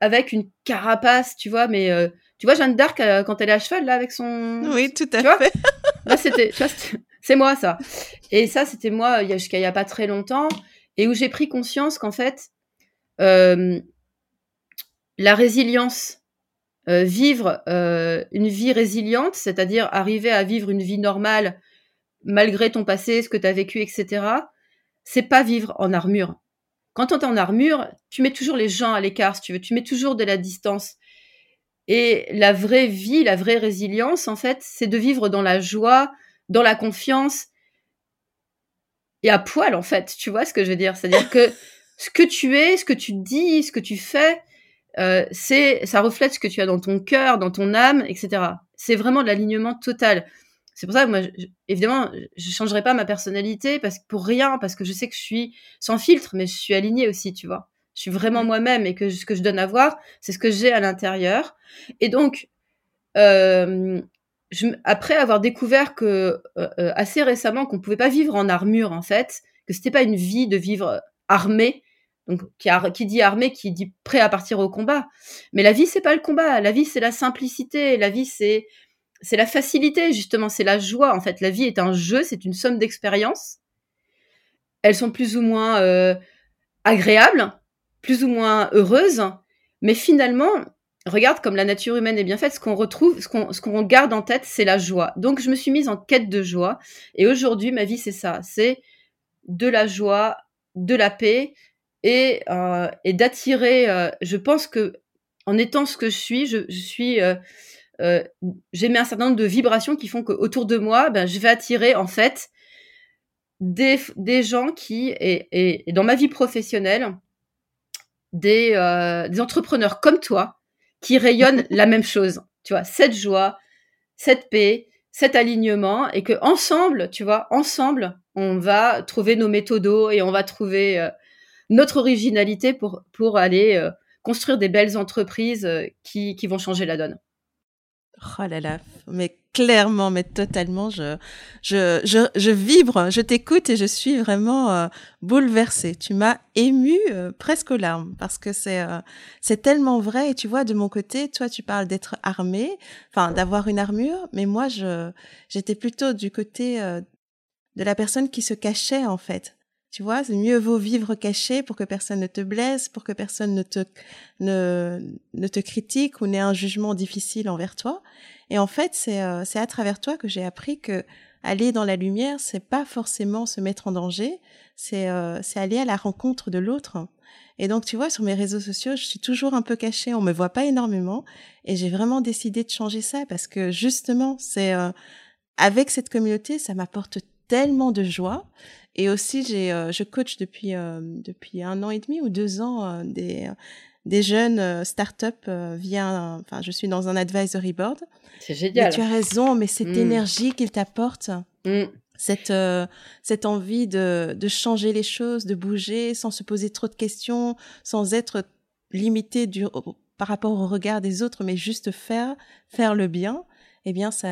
avec une carapace, tu vois, mais euh, tu vois Jeanne d'Arc euh, quand elle est à cheval là avec son. Oui, tout à fait. là, c'était, c'est moi ça. Et ça, c'était moi jusqu'à il y a pas très longtemps, et où j'ai pris conscience qu'en fait, euh, la résilience, vivre une vie résiliente, c'est-à-dire arriver à vivre une vie normale malgré ton passé, ce que tu as vécu, etc. C'est pas vivre en armure. Quand on est en armure, tu mets toujours les gens à l'écart, si tu veux, tu mets toujours de la distance. Et la vraie vie, la vraie résilience, en fait, c'est de vivre dans la joie, dans la confiance et à poil, en fait. Tu vois ce que je veux dire? C'est-à-dire que ce que tu es, ce que tu dis, ce que tu fais, euh, c'est, ça reflète ce que tu as dans ton cœur, dans ton âme, etc. C'est vraiment de l'alignement total. C'est pour ça que moi, évidemment, je changerai pas ma personnalité parce pour rien, parce que je sais que je suis sans filtre, mais je suis alignée aussi, tu vois. Je suis vraiment mmh. moi-même et que ce que je donne à voir, c'est ce que j'ai à l'intérieur. Et donc, euh, je, après avoir découvert que euh, assez récemment qu'on pouvait pas vivre en armure en fait, que c'était pas une vie de vivre armé, donc qui, dit armé, qui dit prêt à partir au combat. Mais la vie c'est pas le combat, la vie c'est la simplicité, la vie c'est c'est la facilité, justement, c'est la joie. En fait, la vie est un jeu, c'est une somme d'expériences. Elles sont plus ou moins euh, agréables, plus ou moins heureuses, mais finalement, regarde comme la nature humaine est bien faite, ce qu'on retrouve, ce qu'on, ce qu'on garde en tête, c'est la joie. Donc, je me suis mise en quête de joie, et aujourd'hui, ma vie, c'est ça, c'est de la joie, de la paix, et, euh, et d'attirer. Euh, je pense que en étant ce que je suis, je, je suis euh, j'ai un certain nombre de vibrations qui font qu'autour de moi, ben, je vais attirer en fait des, des gens qui, et, et, dans ma vie professionnelle, des, des entrepreneurs comme toi qui rayonnent la même chose. Tu vois, cette joie, cette paix, cet alignement, et que ensemble, tu vois, ensemble, on va trouver nos méthodos et on va trouver notre originalité pour, pour aller euh, construire des belles entreprises euh, qui, qui vont changer la donne. Oh là là, mais clairement, mais totalement, je, je, je, je vibre, je t'écoute et je suis vraiment euh, bouleversée. Tu m'as émue presque aux larmes parce que c'est tellement vrai. Et tu vois, de mon côté, toi, tu parles d'être armé, enfin d'avoir une armure, mais moi, j'étais plutôt du côté de la personne qui se cachait en fait. Tu vois, c'est mieux vaut vivre caché pour que personne ne te blesse, pour que personne ne te, ne, te critique ou n'ait un jugement difficile envers toi. Et en fait, c'est, euh, c'est à travers toi que j'ai appris que aller dans la lumière, c'est pas forcément se mettre en danger, c'est, euh, aller à la rencontre de l'autre. Et donc, tu vois, sur mes réseaux sociaux, je suis toujours un peu cachée, on me voit pas énormément, et j'ai vraiment décidé de changer ça parce que justement, c'est euh, avec cette communauté, ça m'apporte tellement de joie. Et aussi, j'ai, euh, je coach depuis euh, depuis un an et demi ou deux ans euh, des des jeunes start-up via, enfin, je suis dans un advisory board. C'est génial. Mais tu as raison, mais cette Mm. énergie qu'il t'apporte, Mm. cette euh, cette envie de de changer les choses, de bouger sans se poser trop de questions, sans être limité du au- par rapport au regard des autres, mais juste faire faire le bien. Eh bien, ça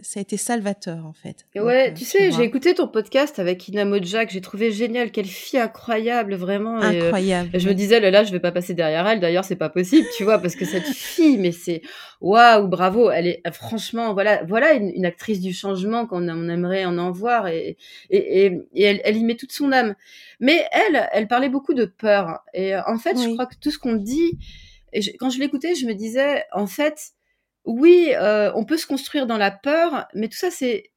ça a été salvateur en fait. Donc, ouais, euh, tu sais, j'ai écouté ton podcast avec Ina Moja que j'ai trouvé génial. Quelle fille incroyable, vraiment. et, euh, incroyable. Et je me disais, là, là, je vais pas passer derrière elle. D'ailleurs, c'est pas possible, tu vois, parce que cette fille, mais c'est waouh, bravo. Elle est franchement, voilà, voilà une, une actrice du changement qu'on on aimerait en en voir et, et, et, et elle, elle y met toute son âme. Mais elle, elle parlait beaucoup de peur. Et euh, en fait, je crois que tout ce qu'on dit, et je- quand je l'écoutais, je me disais, en fait, oui, euh, on peut se construire dans la peur, mais tout ça, c'est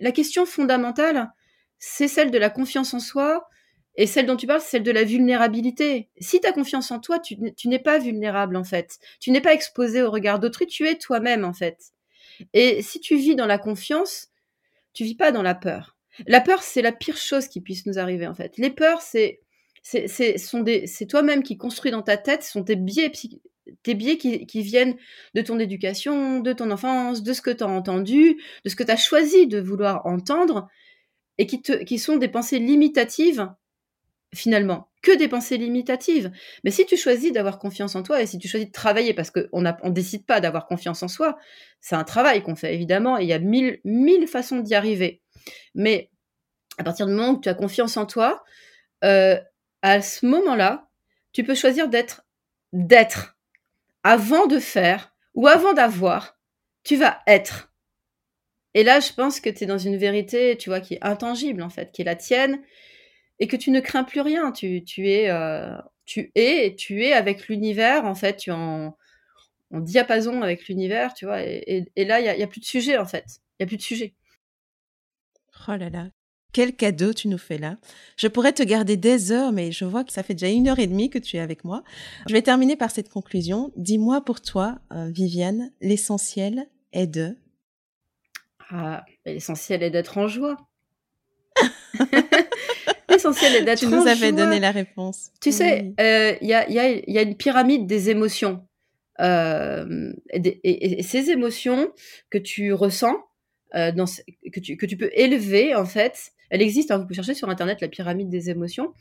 la question fondamentale, c'est celle de la confiance en soi, et celle dont tu parles, c'est celle de la vulnérabilité. Si tu as confiance en toi, tu, n'es pas vulnérable, en fait. Tu n'es pas exposé au regard d'autrui, tu es toi-même, en fait. Et si tu vis dans la confiance, tu vis pas dans la peur. La peur, c'est la pire chose qui puisse nous arriver, en fait. Les peurs, c'est c'est toi-même qui construis dans ta tête, ce sont tes biais psy- tes biais qui, viennent de ton éducation, de ton enfance, de ce que tu as entendu, de ce que tu as choisi de vouloir entendre et qui te qui sont des pensées limitatives finalement, que des pensées limitatives. Mais si tu choisis d'avoir confiance en toi et si tu choisis de travailler, parce qu'on ne décide pas d'avoir confiance en soi, c'est un travail qu'on fait évidemment, et il y a mille, mille façons d'y arriver. Mais à partir du moment où tu as confiance en toi, euh, à ce moment-là, tu peux choisir d'être, d'être, avant de faire ou avant d'avoir, tu vas être. Et là, je pense que tu es dans une vérité, tu vois, qui est intangible en fait, qui est la tienne, et que tu ne crains plus rien. Tu, es, euh, tu es, avec l'univers en fait. Tu es en, diapason avec l'univers, tu vois. Et, là, il y a, plus de sujet en fait. Il y a plus de sujet. Oh là là, quel cadeau tu nous fais là. Je pourrais te garder des heures, mais je vois que ça fait déjà une heure et demie que tu es avec moi. Je vais terminer par cette conclusion. Dis-moi pour toi, euh, Viviane, l'essentiel est de... Ah, l'essentiel est d'être en joie. l'essentiel est d'être Tu en nous avais joie. donné la réponse. Tu sais, euh, il y, a, il y a- il y a une pyramide des émotions. Euh, et, des- et- et ces émotions que tu ressens, euh, dans, ce- que, tu, que tu peux élever, en fait, elle existe, hein, vous pouvez chercher sur Internet la pyramide des émotions.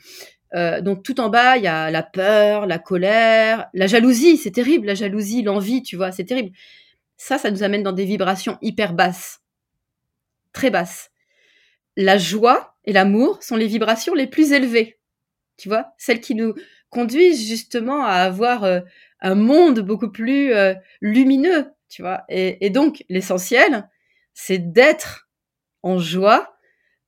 Euh, donc tout en bas, il y a la peur, la colère, la jalousie, c'est terrible, la jalousie, l'envie, tu vois, c'est terrible. Ça, ça nous amène dans des vibrations hyper basses, très basses. La joie et l'amour sont les vibrations les plus élevées, tu vois, celles qui nous conduisent justement à avoir euh, un monde beaucoup plus euh, lumineux, tu vois. Et, et donc, l'essentiel, c'est d'être en joie,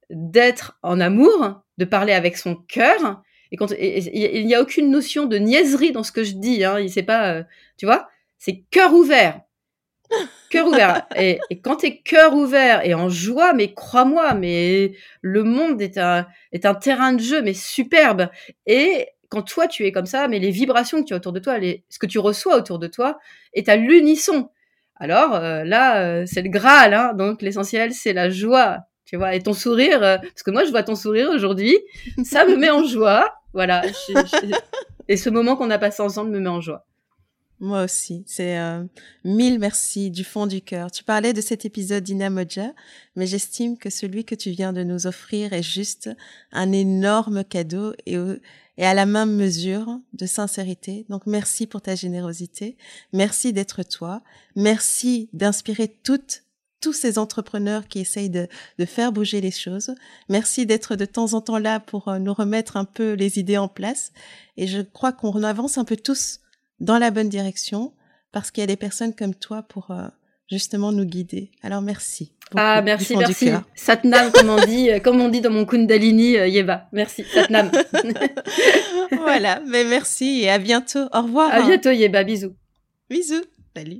d'être en amour, de parler avec son cœur. Et quand et- et- et il n'y a aucune notion de niaiserie dans ce que je dis, hein. C'est pas, euh, tu vois, c'est cœur ouvert. Cœur ouvert. Et, et quand t'es cœur ouvert et en joie, mais crois-moi, mais le monde est un, est un terrain de jeu, mais superbe. Et quand toi tu es comme ça, mais les vibrations que tu as autour de toi, les, ce que tu reçois autour de toi, est à l'unisson. Alors euh, là, euh, c'est le Graal, hein, donc l'essentiel c'est la joie, tu vois, et ton sourire, euh, parce que moi je vois ton sourire aujourd'hui, ça me met en joie, voilà. et ce moment qu'on a passé ensemble me met en joie. Moi aussi. C'est euh, mille merci du fond du cœur. Tu parlais de cet épisode d'Ina Moja, mais j'estime que celui que tu viens de nous offrir est juste un énorme cadeau et, et à la même mesure de sincérité. Donc merci pour ta générosité. Merci d'être toi. Merci d'inspirer toutes tous ces entrepreneurs qui essayent de, de faire bouger les choses. Merci d'être de temps en temps là pour euh, nous remettre un peu les idées en place. Et je crois qu'on avance un peu tous dans la bonne direction parce qu'il y a des personnes comme toi pour euh, justement nous guider. Alors merci. ah merci, merci. Satnam, comme on dit, euh, comme on dit dans mon Kundalini euh, Yeva. Merci, Satnam. voilà, mais merci et à bientôt. Au revoir. À bientôt Yeba, bisous. Bisous. Salut.